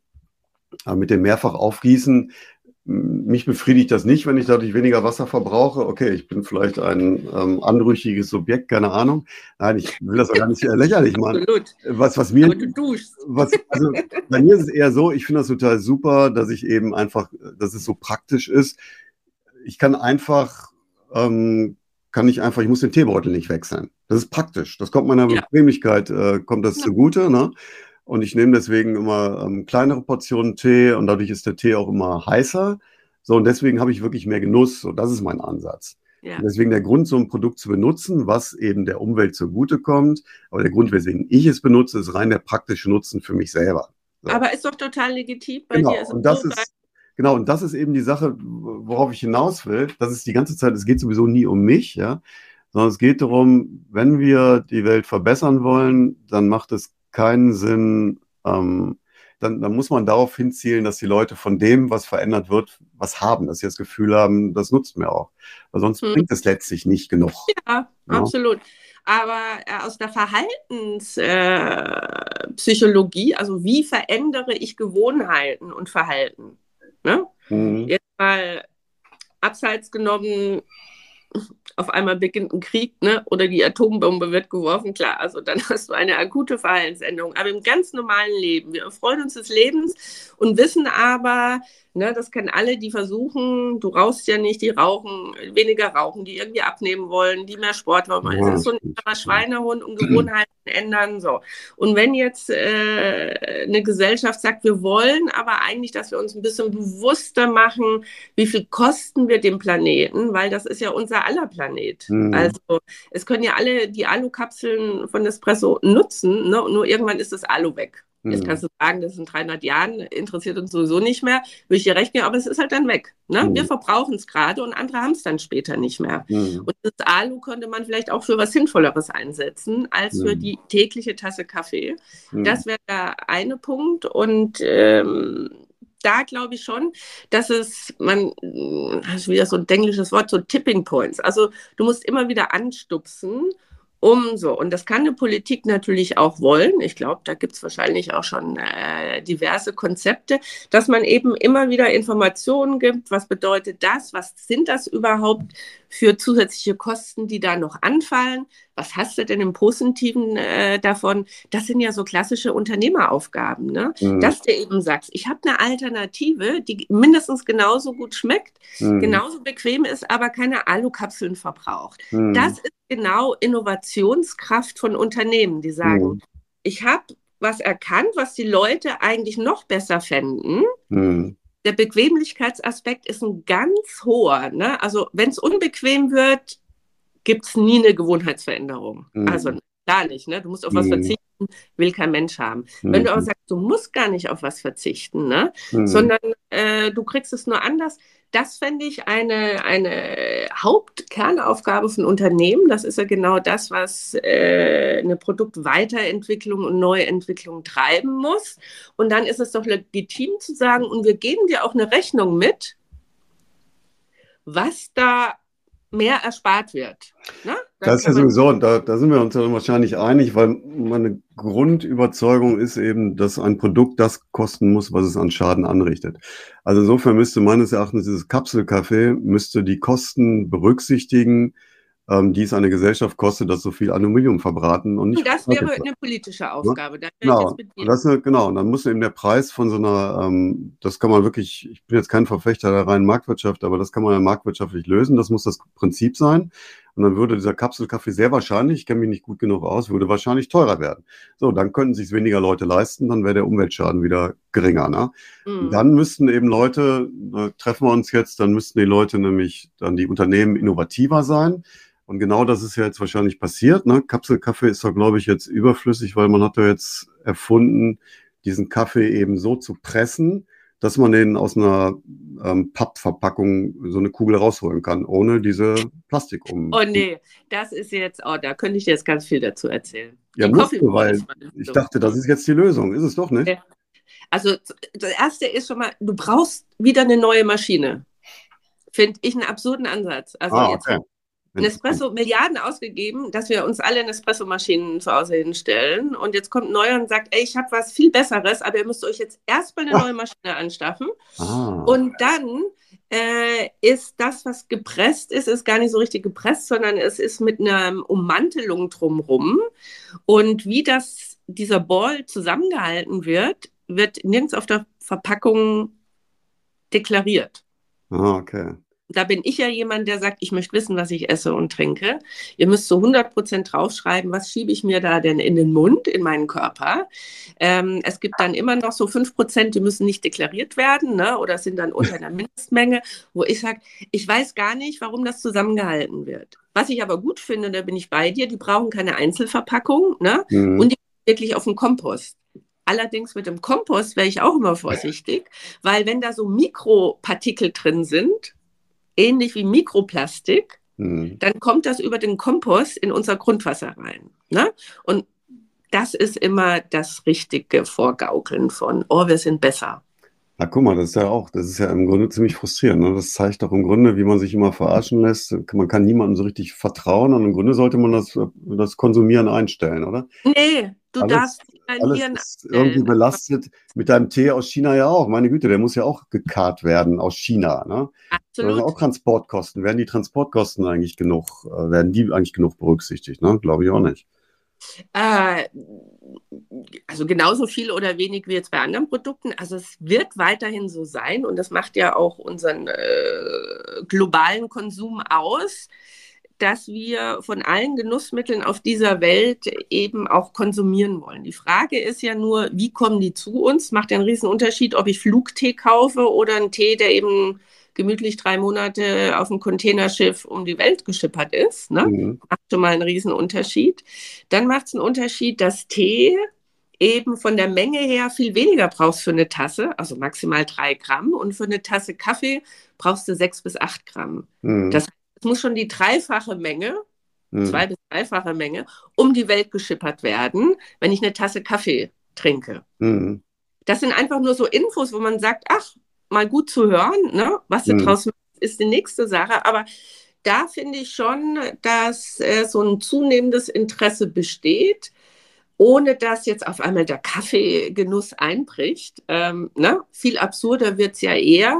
äh, mit dem mehrfach aufgießen, mich befriedigt das nicht, wenn ich dadurch weniger Wasser verbrauche. Okay, ich bin vielleicht ein ähm, anrüchiges Subjekt, keine Ahnung. Nein, ich will das auch gar nicht lächerlich machen. Absolut. Was, was mir, was, also bei mir ist es eher so, ich finde das total super, dass ich eben einfach, dass es so praktisch ist. Ich kann einfach, ähm, kann ich einfach, ich muss den Teebeutel nicht wechseln. Das ist praktisch. Das kommt meiner ja. Bequemlichkeit, äh, kommt das ja. zugute. Ne? Und ich nehme deswegen immer ähm, kleinere Portionen Tee und dadurch ist der Tee auch immer heißer. So, und deswegen habe ich wirklich mehr Genuss. Und das ist mein Ansatz. Ja. Deswegen der Grund, so ein Produkt zu benutzen, was eben der Umwelt zugutekommt. Aber der Grund, weswegen ich es benutze, ist rein der praktische Nutzen für mich selber. So. Aber ist doch total legitim bei genau. dir. Ist und das so ist, genau, und das ist eben die Sache, worauf ich hinaus will. Das ist die ganze Zeit, es geht sowieso nie um mich, ja, sondern es geht darum, wenn wir die Welt verbessern wollen, dann macht es keinen Sinn, ähm, dann, dann muss man darauf hinzielen, dass die Leute von dem, was verändert wird, was haben, dass sie das Gefühl haben, das nutzt mir auch. Weil sonst hm. bringt es letztlich nicht genug. Ja, ja. absolut. Aber äh, aus der Verhaltenspsychologie, äh, also wie verändere ich Gewohnheiten und Verhalten? Ne? Mhm. Jetzt mal abseits genommen, auf einmal beginnt ein Krieg, ne? Oder die Atombombe wird geworfen, klar, also dann hast du eine akute Verhaltensänderung. Aber im ganz normalen Leben, wir freuen uns des Lebens und wissen aber, Ne, das kennen alle, die versuchen, du rauchst ja nicht, die rauchen, weniger rauchen, die irgendwie abnehmen wollen, die mehr Sport wollen. Ja, es ist so ein Schweinehund und Gewohnheiten ändern. So. Und wenn jetzt äh, eine Gesellschaft sagt, wir wollen aber eigentlich, dass wir uns ein bisschen bewusster machen, wie viel kosten wir dem Planeten, weil das ist ja unser aller Planet. Mhm. Also es können ja alle die Alukapseln von Nespresso nutzen, ne? nur irgendwann ist das Alu weg. Jetzt hm. kannst du sagen, das sind 300 Jahren, interessiert uns sowieso nicht mehr, würde ich dir recht geben, aber es ist halt dann weg. Ne? Mhm. Wir verbrauchen es gerade und andere haben es dann später nicht mehr. Mhm. Und das Alu könnte man vielleicht auch für was Sinnvolleres einsetzen, als mhm. für hm. die tägliche Tasse Kaffee. Hm. Das wäre der eine Punkt. Und ähm, da glaube ich schon, dass es, man, das ist wieder so ein englisches Wort, so Tipping Points. Also du musst immer wieder anstupsen umso. Und das kann eine Politik natürlich auch wollen. Ich glaube, da gibt es wahrscheinlich auch schon äh, diverse Konzepte, dass man eben immer wieder Informationen gibt. Was bedeutet das? Was sind das überhaupt für zusätzliche Kosten, die da noch anfallen? Was hast du denn im Positiven äh, davon? Das sind ja so klassische Unternehmeraufgaben, ne? Mhm. dass du eben sagst, ich habe eine Alternative, die mindestens genauso gut schmeckt, mhm. genauso bequem ist, aber keine Alukapseln verbraucht. Mhm. Das ist genau Innovationskraft von Unternehmen, die sagen, mhm. ich habe was erkannt, was die Leute eigentlich noch besser fänden. Mhm. Der Bequemlichkeitsaspekt ist ein ganz hoher. Ne? Also wenn es unbequem wird, gibt es nie eine Gewohnheitsveränderung. Mhm. Also gar nicht. Ne? Du musst auf was mhm. verzichten, will kein Mensch haben. Mhm. Wenn du aber sagst, du musst gar nicht auf was verzichten, ne? Mhm. sondern äh, du kriegst es nur anders, das fände ich eine, eine Hauptkernaufgabe von Unternehmen. Das ist ja genau das, was äh, eine Produktweiterentwicklung und Neuentwicklung treiben muss. Und dann ist es doch legitim zu sagen, und wir geben dir auch eine Rechnung mit, was da mehr erspart wird. Ne? Das, ist ja sowieso, da, da sind wir uns ja wahrscheinlich einig, weil meine Grundüberzeugung ist eben, dass ein Produkt das kosten muss, was es an Schaden anrichtet. Also insofern müsste meines Erachtens dieses Kapselkaffee müsste die Kosten berücksichtigen, ähm, die es eine Gesellschaft kostet, dass so viel Aluminium verbraten und nicht. Das wäre eine politische ne? Aufgabe. Ja? Genau. Das eine, genau. Und dann muss eben der Preis von so einer, ähm, das kann man wirklich, ich bin jetzt kein Verfechter der reinen Marktwirtschaft, aber das kann man ja marktwirtschaftlich lösen. Das muss das Prinzip sein. Und dann würde dieser Kapselkaffee sehr wahrscheinlich, ich kenne mich nicht gut genug aus, würde wahrscheinlich teurer werden. So, dann könnten sich weniger Leute leisten, dann wäre der Umweltschaden wieder geringer. Ne? Mhm. Dann müssten eben Leute, da treffen wir uns jetzt, dann müssten die Leute nämlich, dann die Unternehmen innovativer sein. Und genau das ist ja jetzt wahrscheinlich passiert. Ne? Kapselkaffee ist doch, glaube ich, jetzt überflüssig, weil man hat ja jetzt erfunden, diesen Kaffee eben so zu pressen, dass man den aus einer ähm, Pappverpackung so eine Kugel rausholen kann, ohne diese Plastik um. Oh nee, das ist jetzt, oh, da könnte ich jetzt ganz viel dazu erzählen. Ja, musst du, weil ich dachte, das ist jetzt die Lösung. Ist es doch nicht? Also das Erste ist schon mal, du brauchst wieder eine neue Maschine. Finde ich einen absurden Ansatz. Also ah, okay. jetzt Nespresso Milliarden ausgegeben, dass wir uns alle Nespresso-Maschinen zu Hause hinstellen. Und jetzt kommt ein neuer und sagt, ey, ich habe was viel Besseres, aber ihr müsst euch jetzt erstmal eine neue Maschine anschaffen. Ah. Und dann äh, ist das, was gepresst ist, ist gar nicht so richtig gepresst, sondern es ist mit einer Ummantelung drumrum. Und wie das, dieser Ball zusammengehalten wird, wird nirgends auf der Verpackung deklariert. Ah, okay. Da bin ich ja jemand, der sagt, ich möchte wissen, was ich esse und trinke. Ihr müsst so 100 Prozent draufschreiben, was schiebe ich mir da denn in den Mund, in meinen Körper. Ähm, es gibt dann immer noch so 5 Prozent, die müssen nicht deklariert werden ne, oder sind dann unter der Mindestmenge, wo ich sage, ich weiß gar nicht, warum das zusammengehalten wird. Was ich aber gut finde, da bin ich bei dir, die brauchen keine Einzelverpackung ne, mhm. und die wirklich auf den Kompost. Allerdings mit dem Kompost wäre ich auch immer vorsichtig, weil wenn da so Mikropartikel drin sind, ähnlich wie Mikroplastik, mhm. dann kommt das über den Kompost in unser Grundwasser rein. Ne? Und das ist immer das richtige Vorgaukeln von, oh, wir sind besser. Na, guck mal, das ist ja auch, das ist ja im Grunde ziemlich frustrierend. Ne? Das zeigt doch im Grunde, wie man sich immer verarschen lässt. Man kann niemandem so richtig vertrauen und im Grunde sollte man das, das Konsumieren einstellen, oder? Nee, du alles, darfst alles ist irgendwie belastet. Mit deinem Tee aus China ja auch. Meine Güte, der muss ja auch gekarrt werden aus China. Ne? Absolut. auch Transportkosten. Werden die Transportkosten eigentlich genug, äh, werden die eigentlich genug berücksichtigt? Ne? Glaube ich auch nicht. Äh, also genauso viel oder wenig wie jetzt bei anderen Produkten. Also es wird weiterhin so sein und das macht ja auch unseren äh, globalen Konsum aus, dass wir von allen Genussmitteln auf dieser Welt eben auch konsumieren wollen. Die Frage ist ja nur, wie kommen die zu uns? Macht ja einen riesen Unterschied, ob ich Flugtee kaufe oder einen Tee, der eben gemütlich drei Monate auf dem Containerschiff um die Welt geschippert ist. Ne? Mhm. Macht schon mal einen riesen Unterschied. Dann macht es einen Unterschied, dass Tee eben von der Menge her viel weniger brauchst für eine Tasse, also maximal drei Gramm. Und für eine Tasse Kaffee brauchst du sechs bis acht Gramm. Mhm. Das muss schon die dreifache Menge, mhm. zwei bis dreifache Menge, um die Welt geschippert werden, wenn ich eine Tasse Kaffee trinke. Mhm. Das sind einfach nur so Infos, wo man sagt, ach, mal gut zu hören, ne? was du mhm. draus machst, ist die nächste Sache. Aber da finde ich schon, dass äh, so ein zunehmendes Interesse besteht, ohne dass jetzt auf einmal der Kaffeegenuss einbricht. Ähm, ne? Viel absurder wird es ja eher,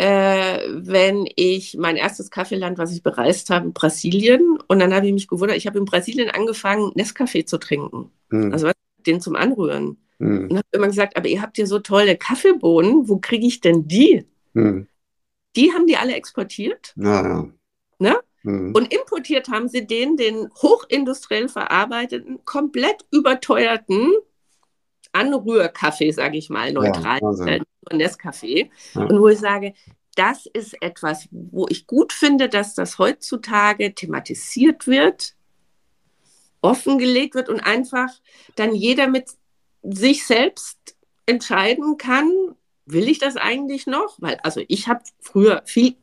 äh, wenn ich mein erstes Kaffeeland, was ich bereist habe, Brasilien, und dann habe ich mich gewundert, ich habe in Brasilien angefangen, Nescafé zu trinken. Mhm. Also den zum Anrühren. Mhm. Und habe immer gesagt, aber ihr habt hier so tolle Kaffeebohnen, wo kriege ich denn die? Mhm. Die haben die alle exportiert. Ja, ja. Ne? Mhm. Und importiert haben sie den, den hochindustriell verarbeiteten, komplett überteuerten Anrührkaffee, sage ich mal, neutral, ja, äh, Nescafé. Ja. Und wo ich sage, das ist etwas, wo ich gut finde, dass das heutzutage thematisiert wird, offengelegt wird und einfach dann jeder mit sich selbst entscheiden kann, will ich das eigentlich noch? Weil, also ich habe früher viel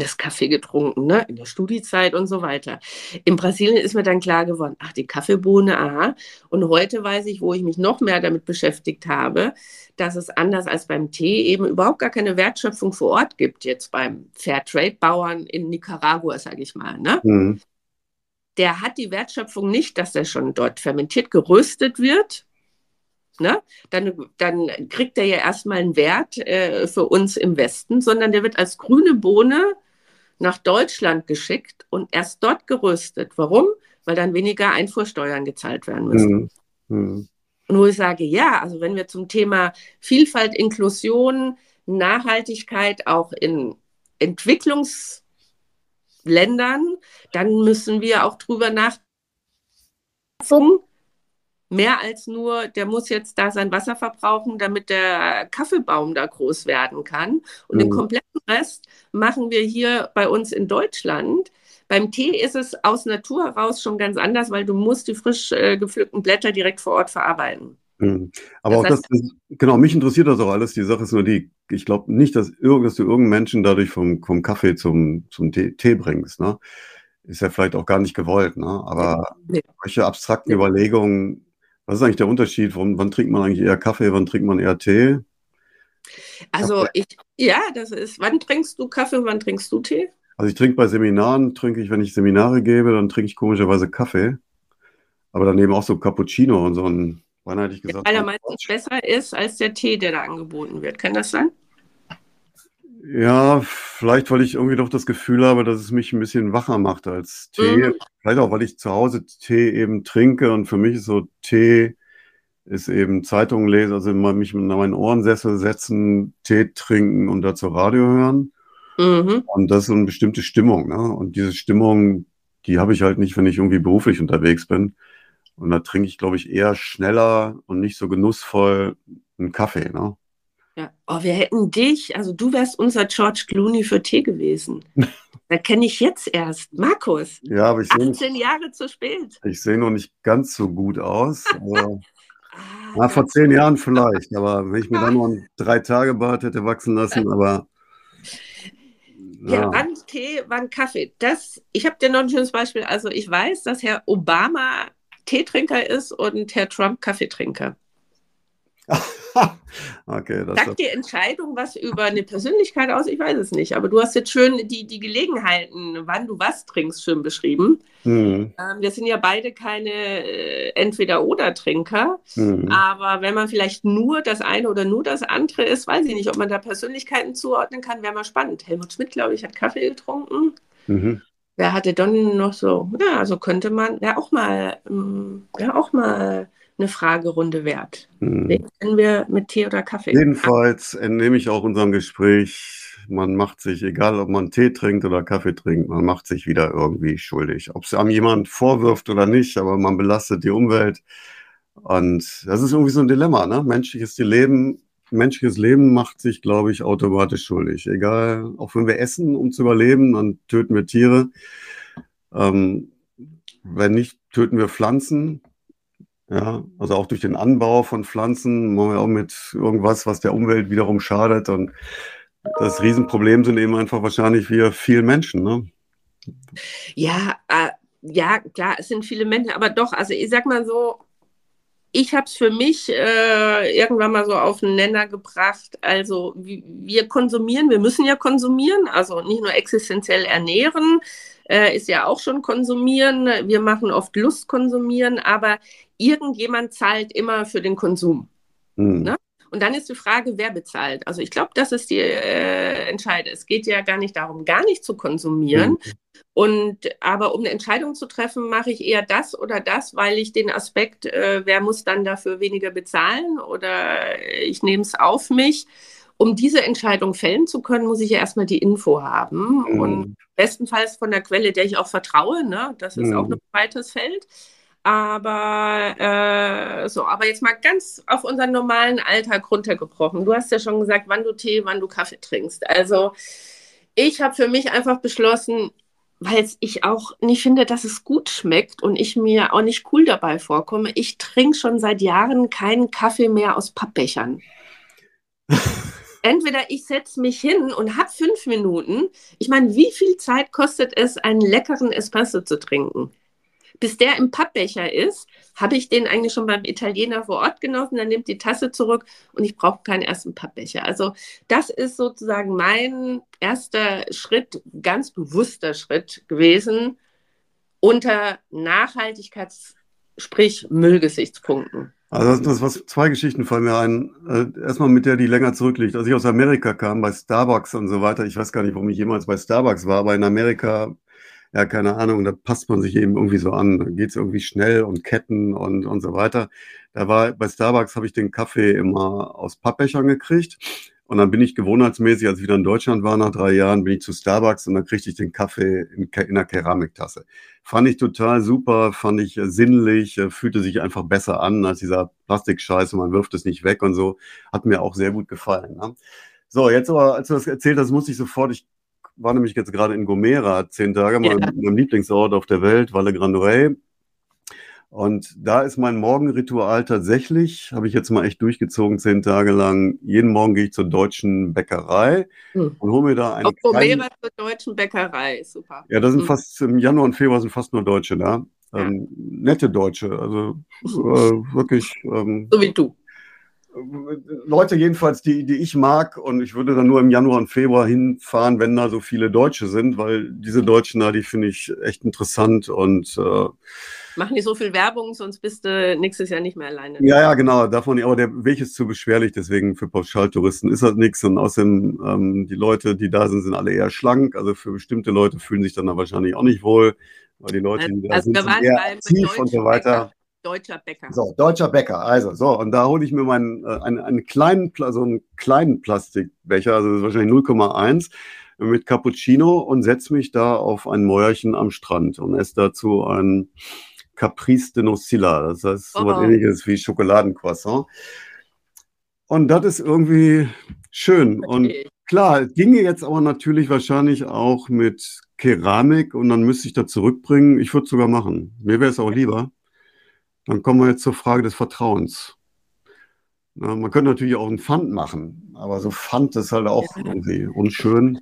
das Kaffee getrunken, ne? in der Studiezeit und so weiter. In Brasilien ist mir dann klar geworden, ach, die Kaffeebohne, aha. Und heute weiß ich, wo ich mich noch mehr damit beschäftigt habe, dass es anders als beim Tee eben überhaupt gar keine Wertschöpfung vor Ort gibt, jetzt beim Fairtrade-Bauern in Nicaragua, sage ich mal. Ne? Mhm. Der hat die Wertschöpfung nicht, dass er schon dort fermentiert geröstet wird ne, dann, dann kriegt er ja erstmal einen Wert äh, für uns im Westen, sondern der wird als grüne Bohne nach Deutschland geschickt und erst dort geröstet. Warum? Weil dann weniger Einfuhrsteuern gezahlt werden müssen. Mhm. Mhm. Und wo ich sage, ja, also wenn wir zum Thema Vielfalt, Inklusion, Nachhaltigkeit auch in Entwicklungsländern, dann müssen wir auch drüber nachdenken, mehr als nur, der muss jetzt da sein Wasser verbrauchen, damit der Kaffeebaum da groß werden kann. Und mhm. den kompletten Rest machen wir hier bei uns in Deutschland. Beim Tee ist es aus Natur heraus schon ganz anders, weil du musst die frisch äh, gepflückten Blätter direkt vor Ort verarbeiten. Mhm. Aber das auch das, genau, mich interessiert das auch alles. Die Sache ist nur die, ich glaube nicht, dass, irg dass du irgendeinen Menschen dadurch vom, vom Kaffee zum, zum Tee, Tee bringst. Ne? Ist ja vielleicht auch gar nicht gewollt. Ne? Aber nee. solche abstrakten nee. Überlegungen was ist eigentlich der Unterschied? Wann, wann trinkt man eigentlich eher Kaffee, wann trinkt man eher Tee? Also ich, ja, das ist, wann trinkst du Kaffee wann trinkst du Tee? Also ich trinke bei Seminaren, trinke ich, wenn ich Seminare gebe, dann trinke ich komischerweise Kaffee. Aber daneben auch so Cappuccino und so ein, wann hätte ich gesagt. Weil er meistens besser ist als der Tee, der da angeboten wird. Kann das sein? Ja, vielleicht, weil ich irgendwie doch das Gefühl habe, dass es mich ein bisschen wacher macht als Tee. Mhm. Vielleicht auch, weil ich zu Hause Tee eben trinke und für mich ist so Tee ist eben Zeitungen lesen, also mich mit meinen Ohrensessel setzen, Tee trinken und dazu Radio hören. Mhm. Und das ist so eine bestimmte Stimmung. Ne? Und diese Stimmung, die habe ich halt nicht, wenn ich irgendwie beruflich unterwegs bin. Und da trinke ich, glaube ich, eher schneller und nicht so genussvoll einen Kaffee. Ne? Ja. Oh, wir hätten dich, also du wärst unser George Clooney für Tee gewesen. da kenne ich jetzt erst. Markus. Ja, aber ich 18 seh, Jahre zu spät. Ich sehe noch nicht ganz so gut aus. Aber, ah, na, vor zehn Jahren vielleicht, aber wenn ich mir dann noch einen drei Tage Bart hätte wachsen lassen, aber. Ja, ja wann Tee, wann Kaffee. Das, ich habe dir noch ein schönes Beispiel. Also ich weiß, dass Herr Obama Teetrinker ist und Herr Trump Kaffeetrinker. okay, das Sagt die Entscheidung was über eine Persönlichkeit aus? Ich weiß es nicht. Aber du hast jetzt schön die, die Gelegenheiten, wann du was trinkst, schön beschrieben. Mhm. Ähm, wir sind ja beide keine äh, Entweder-Oder-Trinker. Mhm. Aber wenn man vielleicht nur das eine oder nur das andere ist, weiß ich nicht, ob man da Persönlichkeiten zuordnen kann, wäre mal spannend. Helmut Schmidt, glaube ich, hat Kaffee getrunken. Mhm. Wer hatte dann noch so, ja, also könnte man, ja auch mal, ja ähm, auch mal eine Fragerunde wert. Hm. Wen wir mit Tee oder Kaffee? Jedenfalls entnehme ich auch unserem Gespräch, man macht sich, egal ob man Tee trinkt oder Kaffee trinkt, man macht sich wieder irgendwie schuldig. Ob es einem jemand vorwirft oder nicht, aber man belastet die Umwelt. Und das ist irgendwie so ein Dilemma, ne? Menschliches Leben, menschliches Leben macht sich, glaube ich, automatisch schuldig. Egal, auch wenn wir essen, um zu überleben, dann töten wir Tiere. Ähm, wenn nicht, töten wir Pflanzen. Ja, also auch durch den Anbau von Pflanzen machen wir auch mit irgendwas, was der Umwelt wiederum schadet. Und das Riesenproblem sind eben einfach wahrscheinlich wir vielen Menschen. Ne? Ja, äh, ja, klar, es sind viele Menschen, aber doch, also ich sag mal so, ich habe es für mich äh, irgendwann mal so auf den Nenner gebracht. Also wir konsumieren, wir müssen ja konsumieren, also nicht nur existenziell ernähren, äh, ist ja auch schon konsumieren. Wir machen oft Lust konsumieren, aber irgendjemand zahlt immer für den Konsum. Mhm. Ne? Und dann ist die Frage, wer bezahlt. Also ich glaube, das ist die äh, Entscheidung. Es geht ja gar nicht darum, gar nicht zu konsumieren. Mhm. Und aber um eine Entscheidung zu treffen, mache ich eher das oder das, weil ich den Aspekt, äh, wer muss dann dafür weniger bezahlen oder ich nehme es auf mich. Um diese Entscheidung fällen zu können, muss ich ja erstmal die Info haben mhm. und bestenfalls von der Quelle, der ich auch vertraue. Ne? Das ist mhm. auch ein weites Feld. Aber äh, so, aber jetzt mal ganz auf unseren normalen Alltag runtergebrochen. Du hast ja schon gesagt, wann du Tee, wann du Kaffee trinkst. Also ich habe für mich einfach beschlossen, weil ich auch nicht finde, dass es gut schmeckt und ich mir auch nicht cool dabei vorkomme. Ich trinke schon seit Jahren keinen Kaffee mehr aus Pappbechern. Entweder ich setze mich hin und habe fünf Minuten. Ich meine, wie viel Zeit kostet es, einen leckeren Espresso zu trinken? Bis der im Pappbecher ist, habe ich den eigentlich schon beim Italiener vor Ort genossen. Dann nimmt die Tasse zurück und ich brauche keinen ersten Pappbecher. Also das ist sozusagen mein erster Schritt, ganz bewusster Schritt gewesen unter Nachhaltigkeits, sprich Müllgesichtspunkten. Also das, was zwei Geschichten fallen mir ein. Äh, erstmal mit der, die länger zurückliegt. Als ich aus Amerika kam, bei Starbucks und so weiter, ich weiß gar nicht, warum ich jemals bei Starbucks war, aber in Amerika ja, keine Ahnung, da passt man sich eben irgendwie so an. Da geht es irgendwie schnell und Ketten und, und so weiter. Da war bei Starbucks habe ich den Kaffee immer aus Pappbechern gekriegt. Und dann bin ich gewohnheitsmäßig, als ich wieder in Deutschland war nach drei Jahren, bin ich zu Starbucks und dann kriegte ich den Kaffee in, in einer Keramiktasse. Fand ich total super, fand ich äh, sinnlich, äh, fühlte sich einfach besser an als dieser Plastikscheiß und man wirft es nicht weg und so. Hat mir auch sehr gut gefallen. Ne? So, jetzt aber, als du das erzählt hast, musste ich sofort, ich war nämlich jetzt gerade in Gomera, zehn Tage, ja. meinem, Lieblingsort auf der Welt, Valle Grande Und da ist mein Morgenritual tatsächlich, habe ich jetzt mal echt durchgezogen, zehn Tage lang. Jeden Morgen gehe ich zur deutschen Bäckerei hm. und hole mir da einen. Auf Gomera zur deutschen Bäckerei, super. Ja, da sind hm. fast im Januar und Februar sind fast nur Deutsche da. Ja. Ähm, nette Deutsche, also äh, wirklich. Ähm, so wie du. Leute jedenfalls, die, die ich mag, und ich würde dann nur im Januar und Februar hinfahren, wenn da so viele Deutsche sind, weil diese Deutschen da, die finde ich echt interessant und äh, Mach nicht so viel Werbung, sonst bist du nächstes Jahr nicht mehr alleine. Ja, ja, genau, davon nicht. Aber der Weg ist zu beschwerlich, deswegen für Pauschaltouristen ist das nichts. Und außerdem, ähm, die Leute, die da sind, sind alle eher schlank. Also für bestimmte Leute fühlen sich dann da wahrscheinlich auch nicht wohl, weil die Leute, die da also sind, sind eher aktiv und so weiter. Deutscher Bäcker. So, deutscher Bäcker. Also, so, und da hole ich mir meinen, äh, einen, einen kleinen, so einen kleinen Plastikbecher, also wahrscheinlich 0,1. mit Cappuccino und setze mich da auf ein Mäuerchen am Strand und esse dazu ein Caprice de Nocilla. Das heißt, so oh. was ähnliches wie Schokoladencroissant. Und das ist irgendwie schön. Und klar, es ginge jetzt aber natürlich wahrscheinlich auch mit Keramik und dann müsste ich das zurückbringen. Ich würde es sogar machen. Mir wäre es auch lieber. Dann kommen wir jetzt zur Frage des Vertrauens. Na, man könnte natürlich auch ein Pfand machen, aber so Pfand ist halt auch ja. irgendwie unschön.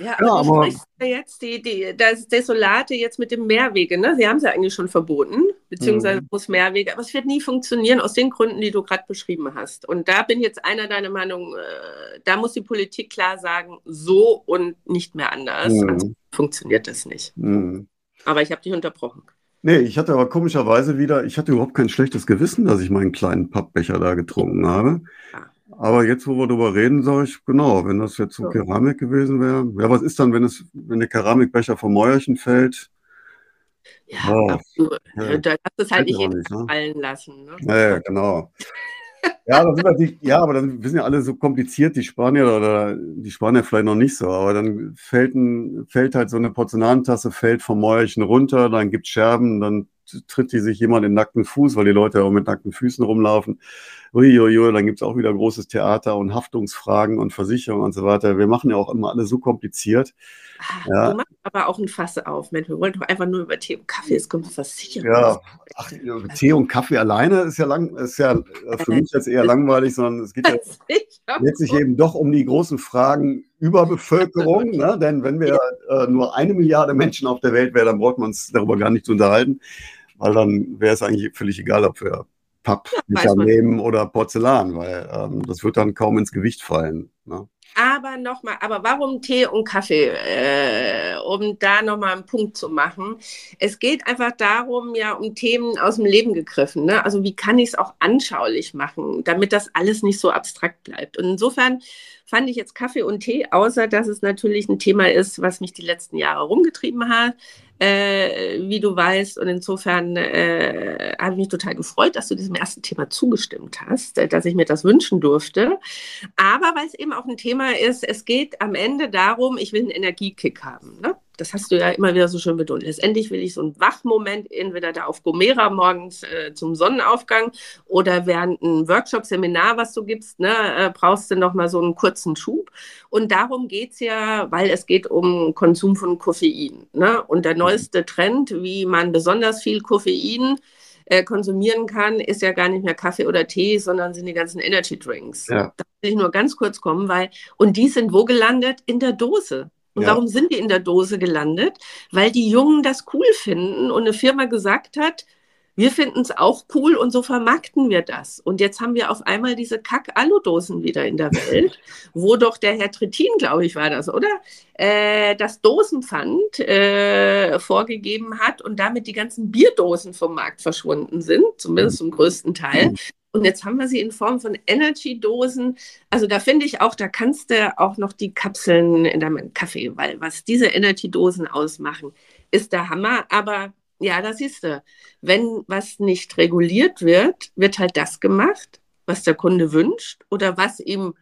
Ja, aber, ja, aber jetzt die, die, das Desolate jetzt mit dem Mehrwege, ne? Sie haben es ja eigentlich schon verboten, beziehungsweise mhm. muss Mehrwege, aber es wird nie funktionieren aus den Gründen, die du gerade beschrieben hast. Und da bin jetzt einer deiner Meinung, äh, da muss die Politik klar sagen, so und nicht mehr anders. Mhm. Also funktioniert das nicht. Mhm. Aber ich habe dich unterbrochen. Nee, ich hatte aber komischerweise wieder, ich hatte überhaupt kein schlechtes Gewissen, dass ich meinen kleinen Pappbecher da getrunken habe. Ja. Aber jetzt, wo wir darüber reden, sage ich, genau, wenn das jetzt so ja. Keramik gewesen wäre. Ja, was ist dann, wenn es, wenn der Keramikbecher vom Mäuerchen fällt? Ja, oh, ja. da hast du es halt nicht, nicht ne? fallen lassen. Ne? Ja, genau. Ja, das sind die, ja, aber dann sind ja alle so kompliziert, die Spanier oder die Spanier vielleicht noch nicht so, aber dann fällt, ein, fällt halt so eine Porzellantasse, fällt vom Mäuerchen runter, dann gibt Scherben, dann tritt die sich jemand in nackten Fuß, weil die Leute ja auch mit nackten Füßen rumlaufen. Uiuiui, dann gibt es auch wieder großes Theater und Haftungsfragen und Versicherungen und so weiter. Wir machen ja auch immer alles so kompliziert. Ah, ja. Du machst aber auch ein Fass auf, Mensch. Wir wollen doch einfach nur über Tee und Kaffee, es kommt Versicherung. Ja, Ach, Tee und Kaffee alleine ist ja, lang, ist ja äh, für mich jetzt eher langweilig, sondern es geht ja letztlich eben doch um die großen Fragen Überbevölkerung. ne? Denn wenn wir äh, nur eine Milliarde Menschen auf der Welt wären, dann braucht man uns darüber gar nicht zu unterhalten, weil dann wäre es eigentlich völlig egal, ob wir Papp ja, nehmen oder Porzellan, weil ähm, das wird dann kaum ins Gewicht fallen. Ne? Aber nochmal, aber warum Tee und Kaffee? Äh, um da nochmal einen Punkt zu machen. Es geht einfach darum, ja, um Themen aus dem Leben gegriffen. Ne? Also wie kann ich es auch anschaulich machen, damit das alles nicht so abstrakt bleibt. Und insofern fand ich jetzt Kaffee und Tee, außer dass es natürlich ein Thema ist, was mich die letzten Jahre rumgetrieben hat, äh, wie du weißt. Und insofern äh, habe ich mich total gefreut, dass du diesem ersten Thema zugestimmt hast, äh, dass ich mir das wünschen durfte. Aber weil es eben auch ein Thema ist, es geht am Ende darum, ich will einen Energiekick haben. Ne? Das hast du ja immer wieder so schön betont. Letztendlich will ich so einen Wachmoment, entweder da auf Gomera morgens äh, zum Sonnenaufgang oder während ein Workshop, Seminar, was du gibst, ne, äh, brauchst du nochmal so einen kurzen Schub. Und darum geht es ja, weil es geht um Konsum von Koffein. Ne? Und der neueste Trend, wie man besonders viel Koffein äh, konsumieren kann, ist ja gar nicht mehr Kaffee oder Tee, sondern sind die ganzen Energy Drinks. Ja. Da will ich nur ganz kurz kommen, weil, und die sind wo gelandet? In der Dose. Und ja. warum sind die in der Dose gelandet? Weil die Jungen das cool finden und eine Firma gesagt hat, wir finden es auch cool und so vermarkten wir das. Und jetzt haben wir auf einmal diese Kack-Alu-Dosen wieder in der Welt, wo doch der Herr Trittin, glaube ich, war das, oder? Äh, das Dosenpfand äh, vorgegeben hat und damit die ganzen Bierdosen vom Markt verschwunden sind, zumindest zum größten Teil. Und jetzt haben wir sie in Form von Energy-Dosen. Also da finde ich auch, da kannst du auch noch die Kapseln in deinem Kaffee, weil was diese Energy-Dosen ausmachen, ist der Hammer. Aber ja, da siehst du, wenn was nicht reguliert wird, wird halt das gemacht, was der Kunde wünscht oder was ihm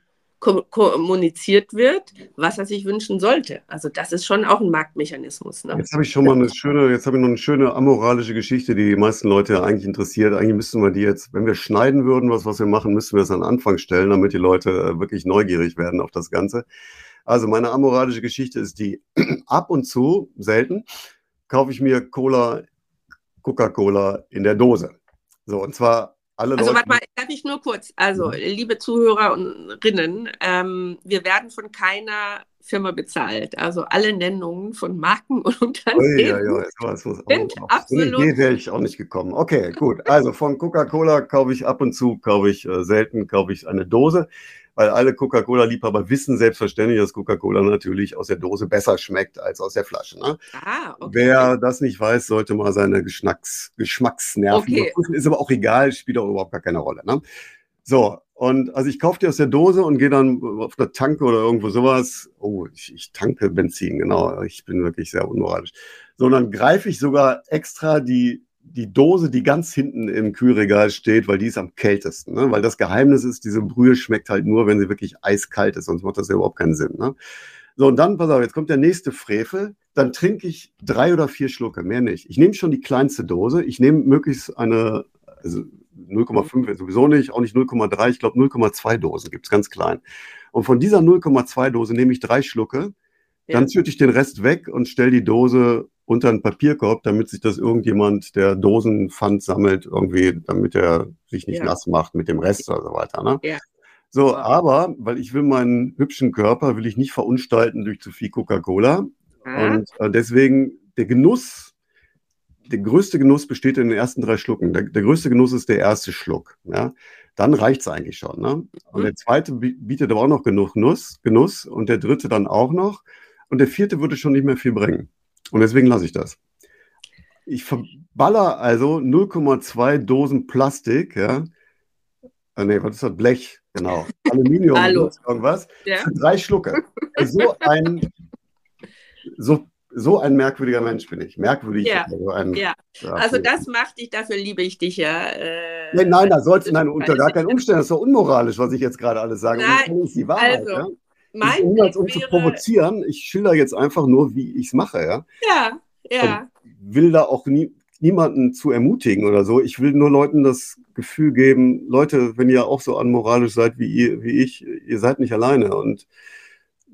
kommuniziert wird, was er sich wünschen sollte. Also das ist schon auch ein Marktmechanismus. Ne? Jetzt habe ich schon mal eine schöne, jetzt habe ich noch eine schöne amoralische Geschichte, die die meisten Leute eigentlich interessiert. Eigentlich müssten wir die jetzt, wenn wir schneiden würden, was, was wir machen, müssten wir es an den Anfang stellen, damit die Leute äh, wirklich neugierig werden auf das Ganze. Also meine amoralische Geschichte ist die, ab und zu, selten, kaufe ich mir Cola, Coca-Cola in der Dose. So, und zwar alle also warte mal, ich nur kurz, also mhm. liebe Zuhörerinnen, ähm, wir werden von keiner Firma bezahlt. Also alle Nennungen von Marken und Unternehmen ja, ja, das muss sind auch absolut... Nee, wäre ich auch nicht gekommen. Okay, gut. Also von Coca-Cola kaufe ich ab und zu, kaufe ich äh, selten, kaufe ich eine Dose weil alle Coca-Cola-Liebhaber wissen selbstverständlich, dass Coca-Cola natürlich aus der Dose besser schmeckt als aus der Flasche. Ne? Ah, okay. Wer das nicht weiß, sollte mal seine Geschmacks Geschmacksnerven okay. Ist aber auch egal, spielt auch überhaupt gar keine Rolle. Ne? So, und also ich kaufe die aus der Dose und gehe dann auf der Tanke oder irgendwo sowas. Oh, ich, ich tanke Benzin, genau. Ich bin wirklich sehr unmoralisch. So, und dann greife ich sogar extra die die Dose, die ganz hinten im Kühlregal steht, weil die ist am kältesten. Ne? Weil das Geheimnis ist, diese Brühe schmeckt halt nur, wenn sie wirklich eiskalt ist, sonst macht das ja überhaupt keinen Sinn. Ne? So, und dann, pass auf, jetzt kommt der nächste Frevel. Dann trinke ich drei oder vier Schlucke, mehr nicht. Ich nehme schon die kleinste Dose. Ich nehme möglichst eine, also 0,5 sowieso nicht, auch nicht 0,3, ich glaube 0,2 Dosen gibt es ganz klein. Und von dieser 0,2 Dose nehme ich drei Schlucke, ja. dann schütte ich den Rest weg und stelle die Dose unter einen Papierkorb, damit sich das irgendjemand, der Dosenpfand sammelt, irgendwie, damit er sich nicht ja. nass macht mit dem Rest oder so weiter. Ne? Ja. So, aber, weil ich will meinen hübschen Körper, will ich nicht verunstalten durch zu viel Coca-Cola. Und äh, deswegen der Genuss, der größte Genuss besteht in den ersten drei Schlucken. Der, der größte Genuss ist der erste Schluck. Ja? Dann reicht es eigentlich schon. Ne? Und mhm. der zweite bietet aber auch noch genug Nuss, Genuss und der dritte dann auch noch. Und der vierte würde schon nicht mehr viel bringen. Und deswegen lasse ich das. Ich verballer also 0,2 Dosen Plastik, ja. Ah, nee, was ist das? Blech, genau. Aluminium, irgendwas. Ja. Für drei Schlucke. So ein, so, so ein merkwürdiger Mensch bin ich. Merkwürdig. Ja. Also, ein, ja. also das macht dich, dafür liebe ich dich ja. Äh, nein, nein, da sollte, nein, unter gar keinen Umständen. Das ist doch unmoralisch, was ich jetzt gerade alles sage. Nein, das ist die Wahrheit. Also, ja? Mein niemals, um wäre... zu provozieren. Ich schilder jetzt einfach nur, wie ich es mache, ja. Ja, ja. Und will da auch nie, niemanden zu ermutigen oder so. Ich will nur Leuten das Gefühl geben, Leute, wenn ihr auch so unmoralisch seid wie ihr, wie ich, ihr seid nicht alleine. Und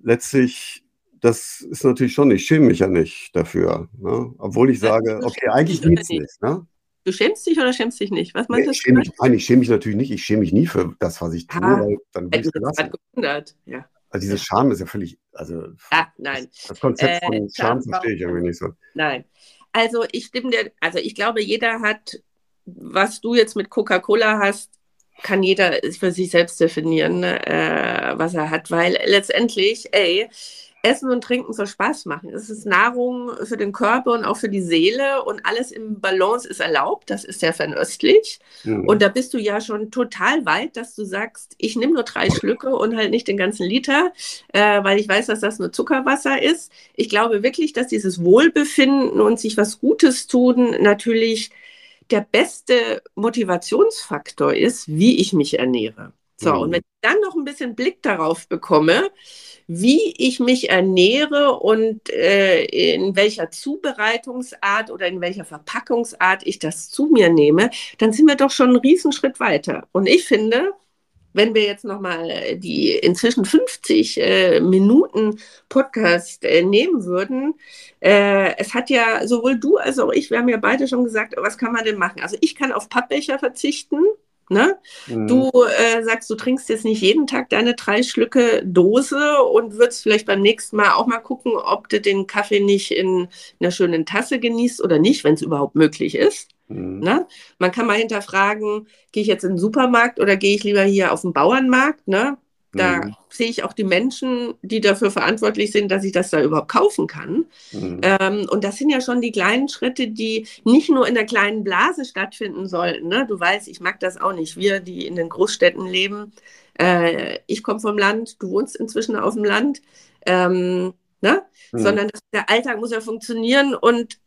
letztlich, das ist natürlich schon, ich schäme mich ja nicht dafür. Ne? Obwohl ich sage, okay, eigentlich geht's nicht. Ne? Du schämst dich oder schämst dich nicht? Was meinst nee, du? Schäme mich, nein, ich schäme mich natürlich nicht. Ich schäme mich nie für das, was ich tue. Ah, dann will ich gewundert. Ja. Also diese Scham ist ja völlig, also ah, nein. das Konzept von äh, Scham verstehe ich irgendwie nicht so. Nein. Also ich stimme dir, also ich glaube, jeder hat, was du jetzt mit Coca-Cola hast, kann jeder für sich selbst definieren, äh, was er hat, weil letztendlich, ey, Essen und Trinken soll Spaß machen. Es ist Nahrung für den Körper und auch für die Seele und alles im Balance ist erlaubt. Das ist ja fernöstlich. Mhm. Und da bist du ja schon total weit, dass du sagst, ich nehme nur drei Schlücke und halt nicht den ganzen Liter, äh, weil ich weiß, dass das nur Zuckerwasser ist. Ich glaube wirklich, dass dieses Wohlbefinden und sich was Gutes tun natürlich der beste Motivationsfaktor ist, wie ich mich ernähre. So, mhm. und wenn dann noch ein bisschen Blick darauf bekomme, wie ich mich ernähre und äh, in welcher Zubereitungsart oder in welcher Verpackungsart ich das zu mir nehme, dann sind wir doch schon einen Riesenschritt weiter. Und ich finde, wenn wir jetzt nochmal die inzwischen 50 äh, Minuten Podcast äh, nehmen würden, äh, es hat ja sowohl du als auch ich, wir haben ja beide schon gesagt, was kann man denn machen? Also ich kann auf Pappbecher verzichten. Ne? Mhm. Du äh, sagst, du trinkst jetzt nicht jeden Tag deine drei Schlücke Dose und würdest vielleicht beim nächsten Mal auch mal gucken, ob du den Kaffee nicht in einer schönen Tasse genießt oder nicht, wenn es überhaupt möglich ist. Mhm. Ne? Man kann mal hinterfragen, gehe ich jetzt in den Supermarkt oder gehe ich lieber hier auf den Bauernmarkt? Ne? Da mhm. sehe ich auch die Menschen, die dafür verantwortlich sind, dass ich das da überhaupt kaufen kann. Mhm. Ähm, und das sind ja schon die kleinen Schritte, die nicht nur in der kleinen Blase stattfinden sollten. Ne? Du weißt, ich mag das auch nicht. Wir, die in den Großstädten leben, äh, ich komme vom Land, du wohnst inzwischen auf dem Land, ähm, ne? Mhm. sondern der Alltag muss ja funktionieren und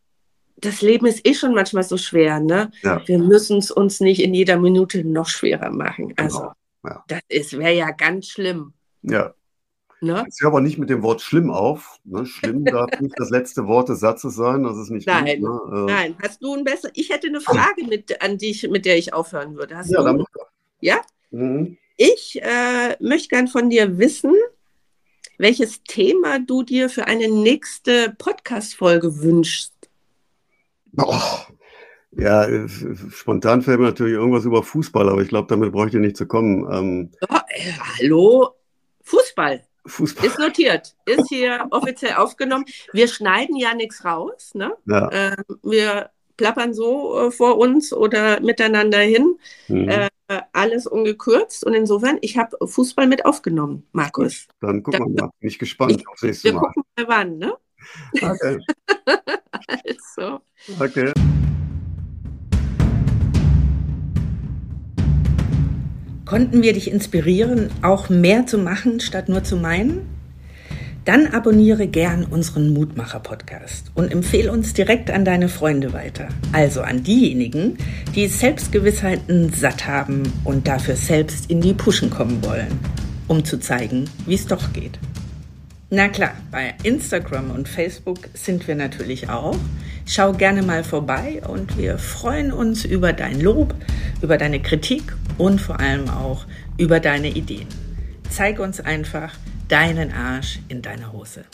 das Leben ist eh schon manchmal so schwer. Ne? Ja. Wir müssen es uns nicht in jeder Minute noch schwerer machen. Also. Genau. Ja. Das wäre ja ganz schlimm. Ja. Ne? Ich höre aber nicht mit dem Wort schlimm auf. Ne? Schlimm darf nicht das letzte Wort des Satzes sein. Das ist nicht Nein, gut, ne? äh, nein. Hast du ein besser? Ich hätte eine Frage mit, an dich, mit der ich aufhören würde. Hast ja? Dann ja. Mhm. Ich äh, möchte gern von dir wissen, welches Thema du dir für eine nächste Podcast-Folge wünschst. Oh, ja, spontan fällt mir natürlich irgendwas über Fußball, aber ich glaube, damit bräuchte ich nicht zu kommen. Ähm, oh, äh, hallo, Fußball. Fußball. Ist notiert, ist hier offiziell aufgenommen. Wir schneiden ja nichts raus. Ne? Ja. Äh, wir plappern so äh, vor uns oder miteinander hin. Mhm. Äh, alles ungekürzt. Und insofern, ich habe Fußball mit aufgenommen, Markus. Dann gucken wir mal. Bin ich gespannt ich, aufs nächste wir Mal. Wir gucken mal wann, ne? Okay. also. Okay. Konnten wir dich inspirieren, auch mehr zu machen, statt nur zu meinen? Dann abonniere gern unseren Mutmacher-Podcast und empfehle uns direkt an deine Freunde weiter. Also an diejenigen, die Selbstgewissheiten satt haben und dafür selbst in die Puschen kommen wollen, um zu zeigen, wie es doch geht. Na klar, bei Instagram und Facebook sind wir natürlich auch. Schau gerne mal vorbei und wir freuen uns über dein Lob, über deine Kritik und vor allem auch über deine Ideen. Zeig uns einfach deinen Arsch in deiner Hose.